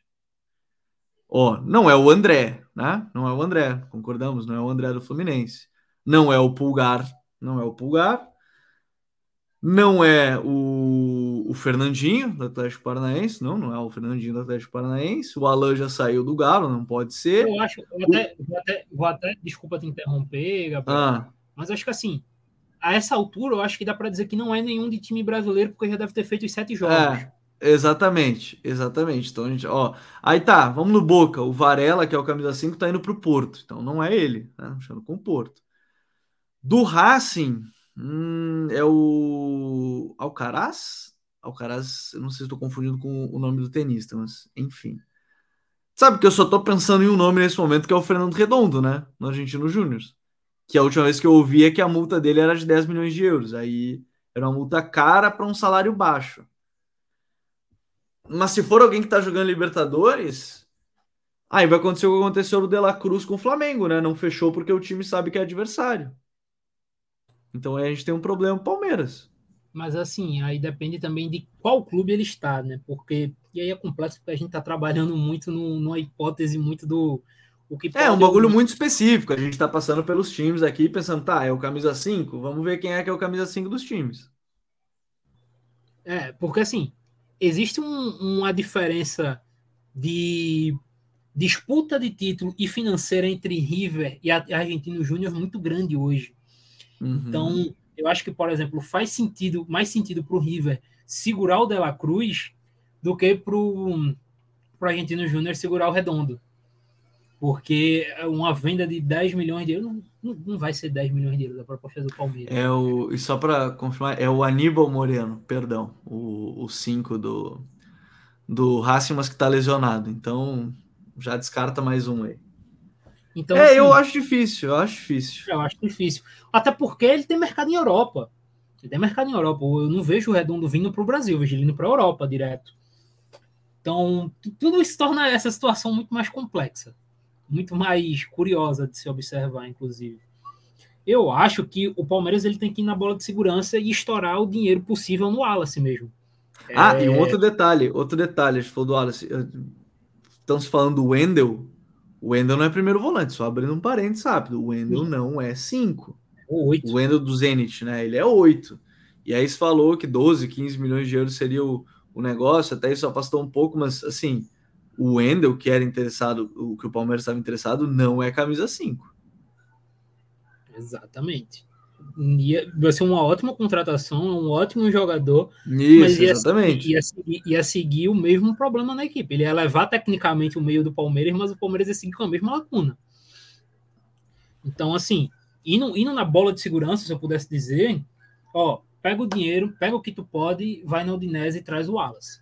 Ó, não é o André, né? Não é o André, concordamos, não é o André do Fluminense. Não é o Pulgar, não é o Pulgar. Não é o, o Fernandinho do Atlético Paranaense, não, não é o Fernandinho do Atlético Paranaense. O Alan já saiu do Galo, não pode ser. Eu acho, eu até, vou, até, vou até, desculpa te interromper, Gabriel, ah. mas acho que assim, a essa altura, eu acho que dá para dizer que não é nenhum de time brasileiro, porque já deve ter feito os sete jogos. É. Exatamente, exatamente. Então a gente, ó, aí tá, vamos no Boca. O Varela, que é o camisa 5, tá indo pro Porto. Então não é ele, né? Puxando com o Porto. Do Racing, hum, é o Alcaraz? Alcaraz, eu não sei se estou confundindo com o nome do tenista, mas enfim. Sabe que eu só tô pensando em um nome nesse momento, que é o Fernando Redondo, né? No Argentino Júnior. Que a última vez que eu ouvi é que a multa dele era de 10 milhões de euros. Aí era uma multa cara para um salário baixo. Mas se for alguém que tá jogando Libertadores, aí vai acontecer o que aconteceu no De La Cruz com o Flamengo, né? Não fechou porque o time sabe que é adversário. Então aí a gente tem um problema Palmeiras. Mas assim, aí depende também de qual clube ele está, né? Porque e aí é complexo porque a gente tá trabalhando muito no, numa hipótese muito do o que É um bagulho muito específico. A gente tá passando pelos times aqui pensando, tá, é o camisa 5, vamos ver quem é que é o camisa 5 dos times. É, porque assim, existe um, uma diferença de disputa de título e financeira entre River e Argentino Júnior muito grande hoje. Uhum. Então, eu acho que, por exemplo, faz sentido, mais sentido para o River segurar o De La Cruz do que para o Argentino Júnior segurar o Redondo. Porque uma venda de 10 milhões de euros não, não vai ser 10 milhões de euros a proposta do Palmeiras. É o, e só para confirmar, é o Aníbal Moreno, perdão, o 5 do, do Racing, mas que está lesionado. Então já descarta mais um aí. Então, é, assim, eu acho difícil, eu acho difícil. Eu acho difícil. Até porque ele tem mercado em Europa. Ele tem mercado em Europa. Eu não vejo o Redondo vindo para o Brasil, eu vejo ele indo para a Europa direto. Então, tudo isso torna essa situação muito mais complexa muito mais curiosa de se observar, inclusive. Eu acho que o Palmeiras ele tem que ir na bola de segurança e estourar o dinheiro possível no Wallace mesmo. Ah, é... e um outro detalhe, outro detalhe, se for do Wallace, estamos falando do Wendel. O Wendel não é primeiro volante, só abrindo um parênteses rápido. O Wendel Sim. não é 5. O Wendel do Zenit, né? Ele é 8. E aí se falou que 12, 15 milhões de euros seria o, o negócio, até isso afastou um pouco, mas assim, o Wendel, que era interessado, o que o Palmeiras estava interessado, não é camisa 5. Exatamente. Ia, vai ser uma ótima contratação, é um ótimo jogador. Isso, mas ia, exatamente. Ia, ia, ia, seguir o mesmo problema na equipe. Ele ia levar tecnicamente o meio do Palmeiras, mas o Palmeiras ia seguir com a mesma lacuna. Então, assim, indo, indo na bola de segurança, se eu pudesse dizer, ó, pega o dinheiro, pega o que tu pode, vai na Udinese e traz o Wallace.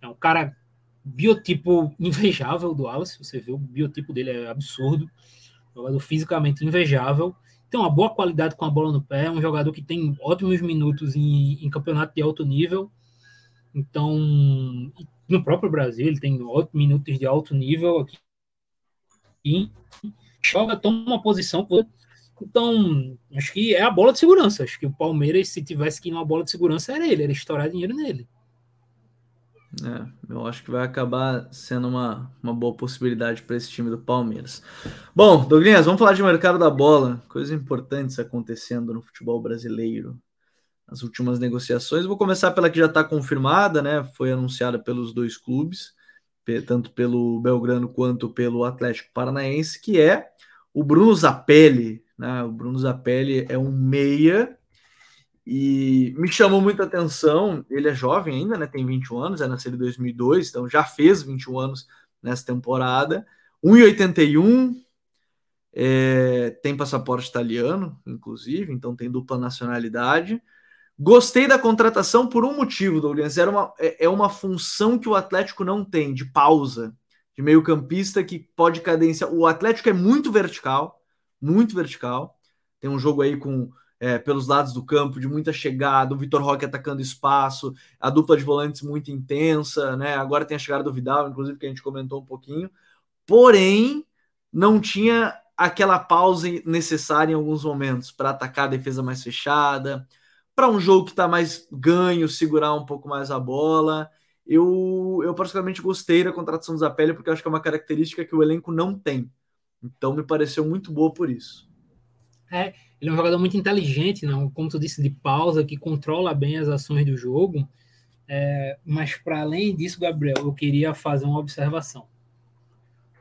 É um cara biotipo invejável do Wallace, você vê o biotipo dele é absurdo, jogador fisicamente invejável, tem uma boa qualidade com a bola no pé, é um jogador que tem ótimos minutos em, em campeonato de alto nível, então no próprio Brasil ele tem ótimos minutos de alto nível aqui, e joga, toma uma posição, então acho que é a bola de segurança, acho que o Palmeiras se tivesse que ir numa bola de segurança era ele, era estourar dinheiro nele. É, eu acho que vai acabar sendo uma, uma boa possibilidade para esse time do Palmeiras. Bom, Douglas, vamos falar de mercado da bola. Coisas importantes acontecendo no futebol brasileiro. As últimas negociações. Vou começar pela que já está confirmada, né? Foi anunciada pelos dois clubes, tanto pelo Belgrano quanto pelo Atlético Paranaense, que é o Bruno Zapelli. Né? O Bruno Zapelli é um meia e me chamou muita atenção, ele é jovem ainda, né? Tem 21 anos, é nascido em 2002, então já fez 21 anos nessa temporada. 1,81, é, tem passaporte italiano, inclusive, então tem dupla nacionalidade. Gostei da contratação por um motivo, Douglas. Era uma, é, é uma função que o Atlético não tem, de pausa. de meio campista que pode cadenciar. O Atlético é muito vertical, muito vertical. Tem um jogo aí com é, pelos lados do campo de muita chegada, o Vitor Roque atacando espaço, a dupla de volantes muito intensa, né? Agora tem a chegada do Vidal, inclusive que a gente comentou um pouquinho. Porém, não tinha aquela pausa necessária em alguns momentos para atacar a defesa mais fechada, para um jogo que está mais ganho, segurar um pouco mais a bola. Eu, eu particularmente gostei da contratação do Zapelli porque acho que é uma característica que o elenco não tem. Então me pareceu muito boa por isso. É, ele é um jogador muito inteligente, não? como tu disse, de pausa, que controla bem as ações do jogo. É, mas para além disso, Gabriel, eu queria fazer uma observação.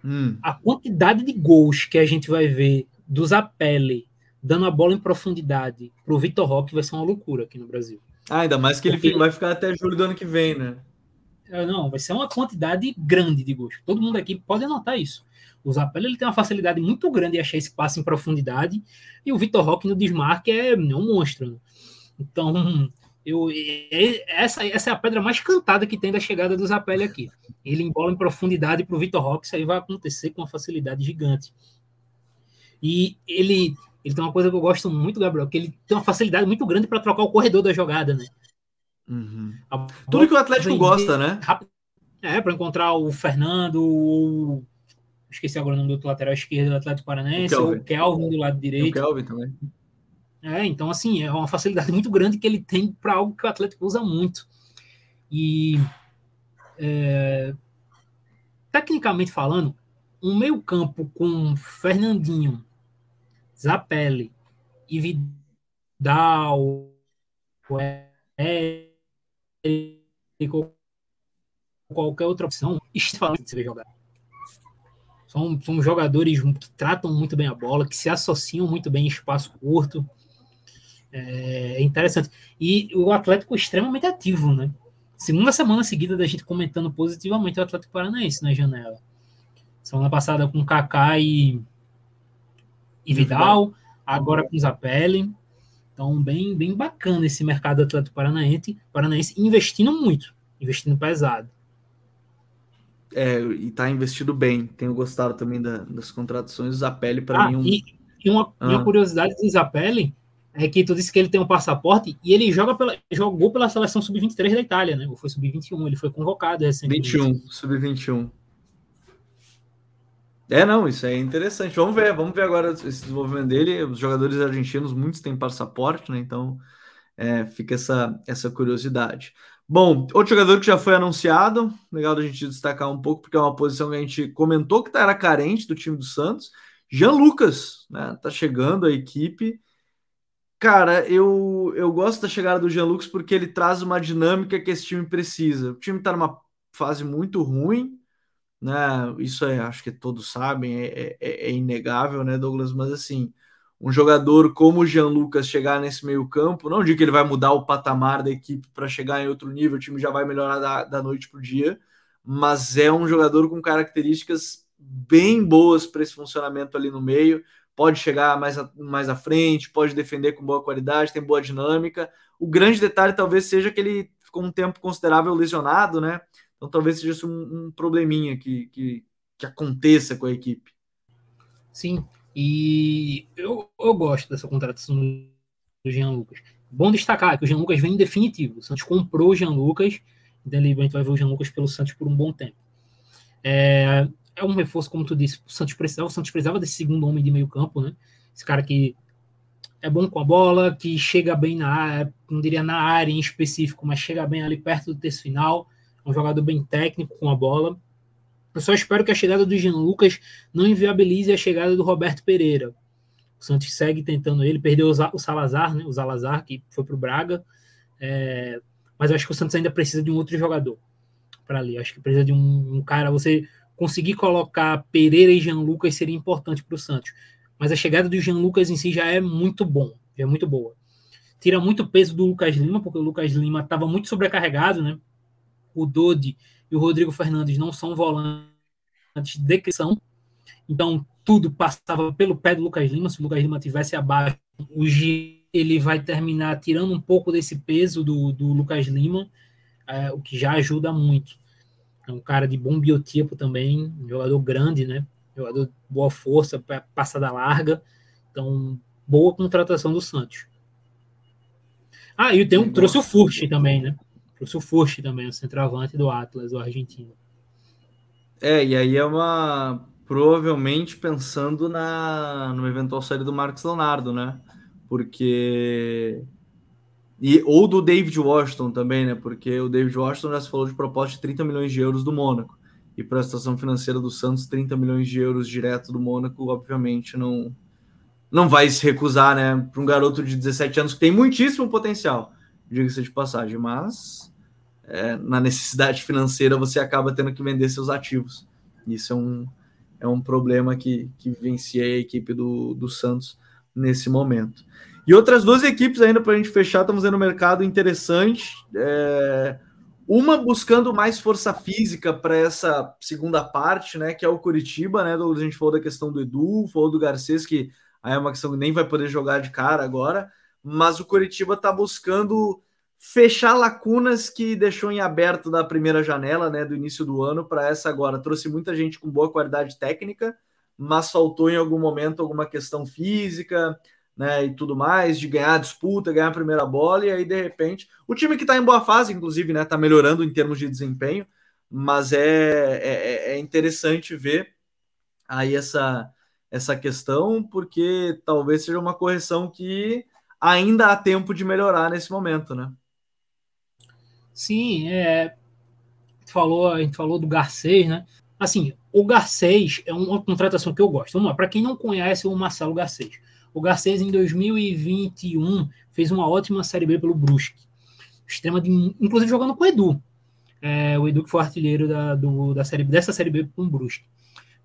Hum. A quantidade de gols que a gente vai ver do Zapelli dando a bola em profundidade para o Vitor Roque vai ser uma loucura aqui no Brasil. Ah, ainda mais que Porque... ele vai ficar até julho do ano que vem, né? É, não, vai ser uma quantidade grande de gols. Todo mundo aqui pode anotar isso. O Zapelli ele tem uma facilidade muito grande de achar esse passe em profundidade e o Vitor Roque no desmarque é um monstro. Né? Então, eu, essa, essa é a pedra mais cantada que tem da chegada do Zapelli aqui. Ele embola em profundidade para o Vitor Roque, isso aí vai acontecer com uma facilidade gigante. E ele, ele tem uma coisa que eu gosto muito, Gabriel, que ele tem uma facilidade muito grande para trocar o corredor da jogada, né? Uhum. Tudo que o Atlético gosta, né? É, para encontrar o Fernando, o esqueci agora o nome do outro lateral esquerdo do Atlético Paranaense, o Kelvin, o Kelvin do lado direito. O Kelvin também. É, então, assim, é uma facilidade muito grande que ele tem para algo que o Atlético usa muito. E, é, tecnicamente falando, um meio-campo com Fernandinho, Zapelli e Vidal, é, qualquer outra opção, extremamente de se ver jogar. São, são jogadores que tratam muito bem a bola, que se associam muito bem em espaço curto. É, é interessante. E o Atlético extremamente ativo, né? Segunda semana seguida da gente comentando positivamente o Atlético Paranaense na janela. Semana passada com Kaká e, e Vidal, agora com Zapelli. Então, bem, bem bacana esse mercado Atlético Paranaense, Paranaense investindo muito, investindo pesado é, e tá investido bem. Tenho gostado também da, das contratações. O Zapelli, para ah, mim, um... e, e uma, ah. uma, curiosidade do Zapelli é que tu disse que ele tem um passaporte e ele joga pela, jogou pela seleção sub-23 da Itália, né? Ou foi sub-21, ele foi convocado recentemente. 21, sub-21. É, não, isso é interessante. Vamos ver, vamos ver agora esse desenvolvimento dele. Os jogadores argentinos, muitos têm passaporte, né? Então é, fica essa, essa curiosidade. Bom, outro jogador que já foi anunciado, legal da gente destacar um pouco, porque é uma posição que a gente comentou que era carente do time do Santos. Jean Lucas, né? Tá chegando a equipe. Cara, eu, eu gosto da chegada do Jean Lucas porque ele traz uma dinâmica que esse time precisa. O time tá numa fase muito ruim, né? Isso é, acho que todos sabem, é, é, é inegável, né, Douglas? Mas assim, um jogador como o Jean Lucas chegar nesse meio campo, não digo que ele vai mudar o patamar da equipe para chegar em outro nível, o time já vai melhorar da, da noite para o dia, mas é um jogador com características bem boas para esse funcionamento ali no meio, pode chegar mais, a, mais à frente, pode defender com boa qualidade, tem boa dinâmica. O grande detalhe talvez seja que ele ficou um tempo considerável lesionado, né? Então talvez seja um, um probleminha que, que, que aconteça com a equipe. Sim, e eu, eu gosto dessa contratação do Jean Lucas. Bom destacar que o Jean Lucas vem em definitivo. O Santos comprou o Jean Lucas, então gente vai ver o Jean Lucas pelo Santos por um bom tempo. É, é um reforço, como tu disse, o Santos precisava, o Santos precisava desse segundo homem de meio campo, né? Esse cara que é bom com a bola, que chega bem na área, não diria na área em específico, mas chega bem ali perto do terço final, é um jogador bem técnico com a bola. Eu só espero que a chegada do Jean Lucas não inviabilize a chegada do Roberto Pereira. O Santos segue tentando ele, perdeu o Salazar, né? O Salazar, que foi para o Braga. É, mas acho que o Santos ainda precisa de um outro jogador para ali. Acho que precisa de um, um, cara. Você conseguir colocar Pereira e Jean Lucas seria importante para o Santos. Mas a chegada do Jean Lucas em si já é muito bom, já é muito boa. Tira muito peso do Lucas Lima, porque o Lucas Lima estava muito sobrecarregado, né? O Dodi e o Rodrigo Fernandes não são volantes de criação. Então, tudo passava pelo pé do Lucas Lima. Se o Lucas Lima tivesse abaixo, o G ele vai terminar tirando um pouco desse peso do, do Lucas Lima, é, o que já ajuda muito. É um cara de bom biotipo também, jogador grande, né? Jogador boa força, passada larga. Então, boa contratação do Santos. Ah, e tem um, trouxe o Furch também, né? O Furch também, o centroavante do Atlas, o argentino. É, e aí é uma. Provavelmente pensando na no eventual saída do Marcos Leonardo, né? Porque. E, ou do David Washington também, né? Porque o David Washington já se falou de proposta de 30 milhões de euros do Mônaco. E para a situação financeira do Santos, 30 milhões de euros direto do Mônaco, obviamente, não, não vai se recusar, né? Para um garoto de 17 anos que tem muitíssimo potencial, diga-se de passagem, mas é, na necessidade financeira você acaba tendo que vender seus ativos. Isso é um, é um problema que, que vivencia a equipe do, do Santos nesse momento. E outras duas equipes ainda para a gente fechar, estamos vendo um mercado interessante. É, uma buscando mais força física para essa segunda parte, né? Que é o Curitiba, né? A gente falou da questão do Edu, falou do Garcês, que Aí é uma questão que nem vai poder jogar de cara agora, mas o Curitiba está buscando fechar lacunas que deixou em aberto da primeira janela, né, do início do ano para essa agora. Trouxe muita gente com boa qualidade técnica, mas faltou em algum momento alguma questão física, né, e tudo mais, de ganhar a disputa, ganhar a primeira bola, e aí de repente, o time que está em boa fase, inclusive, né, está melhorando em termos de desempenho, mas é, é, é interessante ver aí essa essa questão, porque talvez seja uma correção que ainda há tempo de melhorar nesse momento, né? Sim, é, falou, a gente falou do Garcês, né? Assim, o Garcês é uma contratação que eu gosto. Vamos lá, para quem não conhece o Marcelo Garcês. O Garcês, em 2021, fez uma ótima Série B pelo Brusque. Extrema de, inclusive jogando com o Edu. É, o Edu que foi artilheiro da, do, da série, dessa Série B com o Brusque.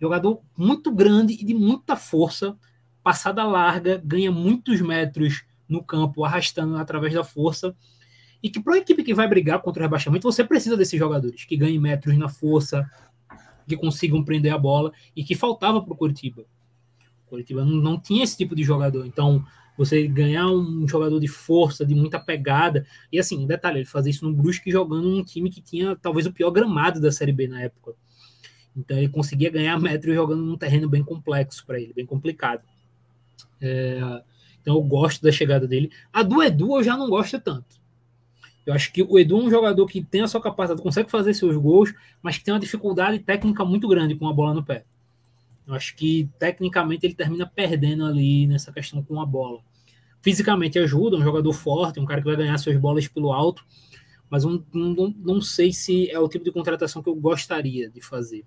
Jogador muito grande e de muita força, passada larga, ganha muitos metros no campo, arrastando através da força. E que para uma equipe que vai brigar contra o rebaixamento, você precisa desses jogadores que ganhem metros na força, que consigam prender a bola e que faltava para o Curitiba. O Curitiba não, não tinha esse tipo de jogador. Então, você ganhar um jogador de força, de muita pegada. E assim, detalhe, ele fazia isso no Brusque jogando um time que tinha talvez o pior gramado da Série B na época. Então ele conseguia ganhar metros jogando num terreno bem complexo para ele, bem complicado. É, então eu gosto da chegada dele. A do Edu eu já não gosto tanto. Eu acho que o Edu é um jogador que tem a sua capacidade, consegue fazer seus gols, mas que tem uma dificuldade técnica muito grande com a bola no pé. Eu acho que tecnicamente ele termina perdendo ali nessa questão com a bola. Fisicamente ajuda, é um jogador forte, um cara que vai ganhar suas bolas pelo alto, mas não, não, não sei se é o tipo de contratação que eu gostaria de fazer.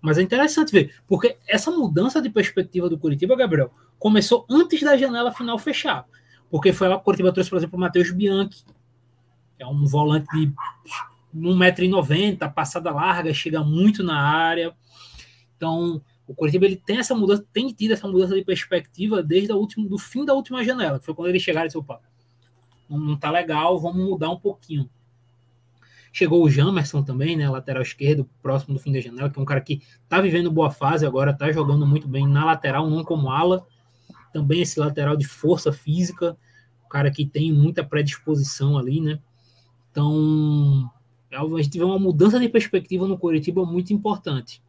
Mas é interessante ver, porque essa mudança de perspectiva do Curitiba, Gabriel, começou antes da janela final fechar. Porque foi lá que o Curitiba trouxe, por exemplo, o Matheus Bianchi, é um volante de 1,90m, passada larga, chega muito na área. Então, o Curitiba ele tem essa mudança, tem tido essa mudança de perspectiva desde última, do fim da última janela, que foi quando eles chegaram e disse, opa, não, não tá legal, vamos mudar um pouquinho. Chegou o Jamerson também, né, lateral esquerdo, próximo do fim da janela, que é um cara que tá vivendo boa fase agora, tá jogando muito bem na lateral, não como ala. Também esse lateral de força física, um cara que tem muita predisposição ali, né? Então, é a gente vê uma mudança de perspectiva no Curitiba muito importante.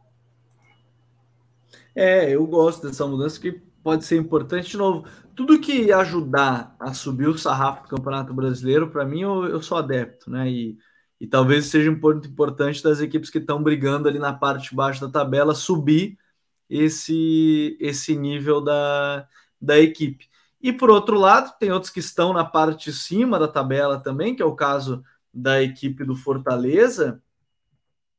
É, eu gosto dessa mudança que pode ser importante. De novo, tudo que ajudar a subir o sarrafo do Campeonato Brasileiro, para mim, eu, eu sou adepto, né? E e talvez seja um ponto importante das equipes que estão brigando ali na parte de baixo da tabela subir esse, esse nível da, da equipe. E por outro lado, tem outros que estão na parte de cima da tabela também, que é o caso da equipe do Fortaleza,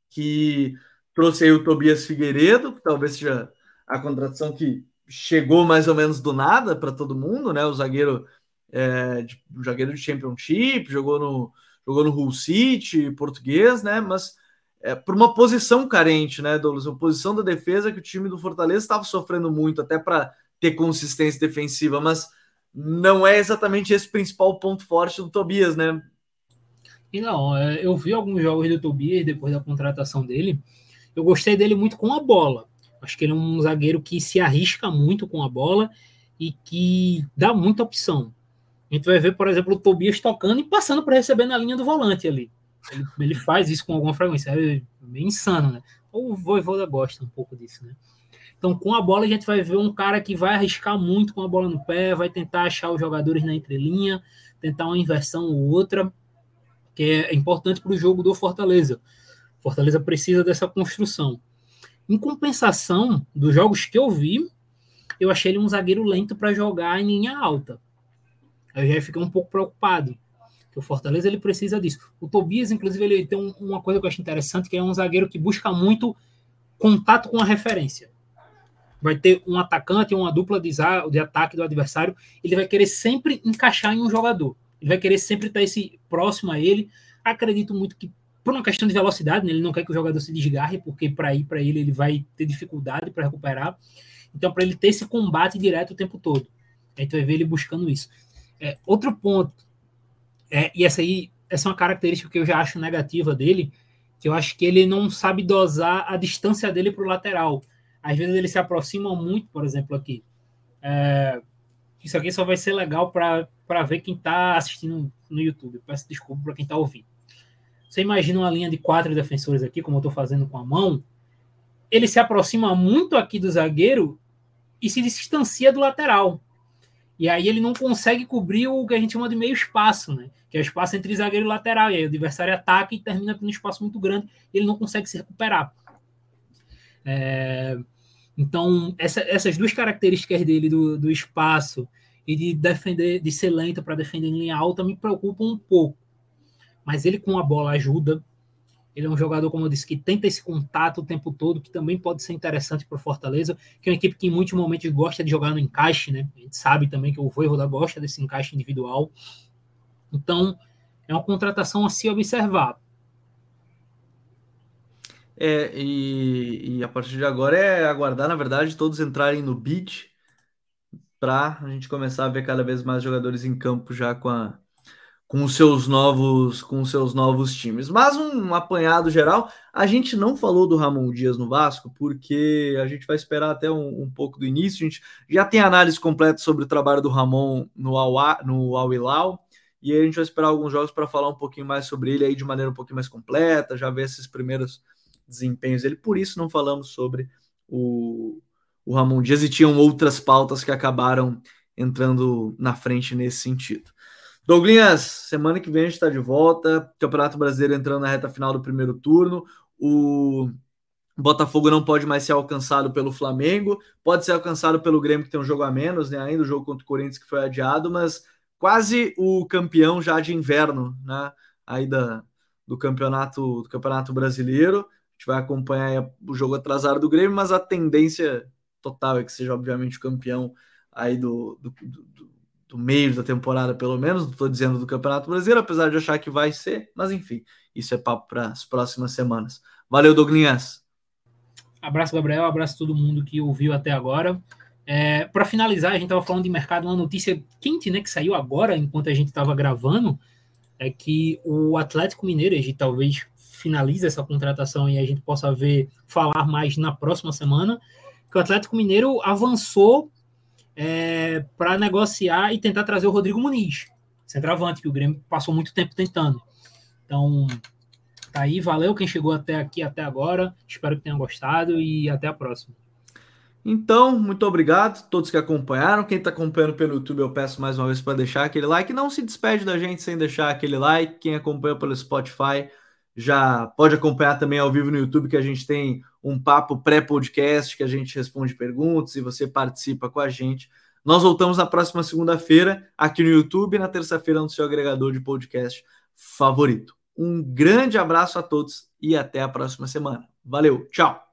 que trouxe aí o Tobias Figueiredo, que talvez seja a contratação que chegou mais ou menos do nada para todo mundo, né? O zagueiro, é, de, o zagueiro de Championship, jogou no, jogou no Hull City, português, né? Mas é, por uma posição carente, né, Douglas? Uma posição da defesa que o time do Fortaleza estava sofrendo muito, até para ter consistência defensiva, mas não é exatamente esse principal ponto forte do Tobias, né? E não, é, eu vi alguns jogos do Tobias depois da contratação dele. Eu gostei dele muito com a bola. Acho que ele é um zagueiro que se arrisca muito com a bola e que dá muita opção. A gente vai ver, por exemplo, o Tobias tocando e passando para receber na linha do volante ali. Ele, ele, faz isso com alguma frequência. É meio insano, né? O Voivoda gosta um pouco disso, né? Então, com a bola, a gente vai ver um cara que vai arriscar muito com a bola no pé, vai tentar achar os jogadores na entrelinha, tentar uma inversão ou outra, que é importante para o jogo do Fortaleza. Fortaleza precisa dessa construção. Em compensação dos jogos que eu vi, eu achei ele um zagueiro lento para jogar em linha alta. Eu já fiquei um pouco preocupado. O Fortaleza ele precisa disso. O Tobias, inclusive, ele tem um, uma coisa que eu acho interessante, que é um zagueiro que busca muito contato com a referência. Vai ter um atacante, uma dupla de, de ataque do adversário, ele vai querer sempre encaixar em um jogador. Ele vai querer sempre estar esse próximo a ele. Acredito muito que por uma questão de velocidade, né? ele não quer que o jogador se desgarre, porque para ir para ele ele vai ter dificuldade para recuperar. Então, para ele ter esse combate direto o tempo todo. A gente vai ver ele buscando isso. É, outro ponto, é, e essa aí essa é uma característica que eu já acho negativa dele, que eu acho que ele não sabe dosar a distância dele para o lateral. Às vezes ele se aproxima muito, por exemplo, aqui. É, isso aqui só vai ser legal para ver quem está assistindo no YouTube. Peço desculpa para quem está ouvindo. Você imagina uma linha de quatro defensores aqui, como eu estou fazendo com a mão. Ele se aproxima muito aqui do zagueiro e se distancia do lateral. E aí ele não consegue cobrir o que a gente chama de meio espaço, né? Que é o espaço entre zagueiro e lateral. E aí o adversário ataca e termina com um espaço muito grande ele não consegue se recuperar. É... Então, essa, essas duas características dele, do, do espaço e de defender, de ser lento para defender em linha alta, me preocupam um pouco mas ele com a bola ajuda. Ele é um jogador, como eu disse, que tenta esse contato o tempo todo, que também pode ser interessante para o Fortaleza, que é uma equipe que em muitos momentos gosta de jogar no encaixe, né? A gente sabe também que o Voivoda gosta desse encaixe individual. Então, é uma contratação a se observar. É, e, e, a partir de agora é aguardar, na verdade, todos entrarem no bid para a gente começar a ver cada vez mais jogadores em campo já com a, com os seus novos com os seus novos times. Mas um, apanhado geral, a gente não falou do Ramon Dias no Vasco, porque a gente vai esperar até um, um pouco do início. A gente já tem análise completa sobre o trabalho do Ramon no Al, no Al Hilal, e aí a gente vai esperar alguns jogos para falar um pouquinho mais sobre ele aí de maneira um pouquinho mais completa, já ver esses primeiros desempenhos dele. Por isso não falamos sobre o, o Ramon Dias e tinham outras pautas que acabaram entrando na frente nesse sentido. Douglas, semana que vem a gente está de volta. Campeonato Brasileiro entrando na reta final do primeiro turno. O Botafogo não pode mais ser alcançado pelo Flamengo. Pode ser alcançado pelo Grêmio, que tem um jogo a menos, né? Ainda o jogo contra o Corinthians que foi adiado, mas quase o campeão já de inverno, né? Aí da, do campeonato do Campeonato Brasileiro. A gente vai acompanhar o jogo atrasado do Grêmio, mas a tendência total é que seja, obviamente, campeão aí do, do, do do meio da temporada, pelo menos, não estou dizendo do Campeonato Brasileiro, apesar de achar que vai ser, mas enfim, isso é papo para as próximas semanas. Valeu, Douglas. Abraço, Gabriel, abraço todo mundo que ouviu até agora. É, para finalizar, a gente estava falando de mercado, uma notícia quente, né, que saiu agora, enquanto a gente estava gravando, é que o Atlético Mineiro, a gente talvez finalize essa contratação e a gente possa ver, falar mais na próxima semana, que o Atlético Mineiro avançou é, para negociar e tentar trazer o Rodrigo Muniz, centroavante, que o Grêmio passou muito tempo tentando. Então, tá aí, valeu quem chegou até aqui, até agora. Espero que tenham gostado e até a próxima. Então, muito obrigado a todos que acompanharam. Quem está acompanhando pelo YouTube, eu peço mais uma vez para deixar aquele like. Não se despede da gente sem deixar aquele like. Quem acompanha pelo Spotify já pode acompanhar também ao vivo no YouTube, que a gente tem um papo pré-podcast, que a gente responde perguntas e você participa com a gente. Nós voltamos na próxima segunda-feira aqui no YouTube e na terça-feira no seu agregador de podcast favorito. Um grande abraço a todos e até a próxima semana. Valeu, tchau!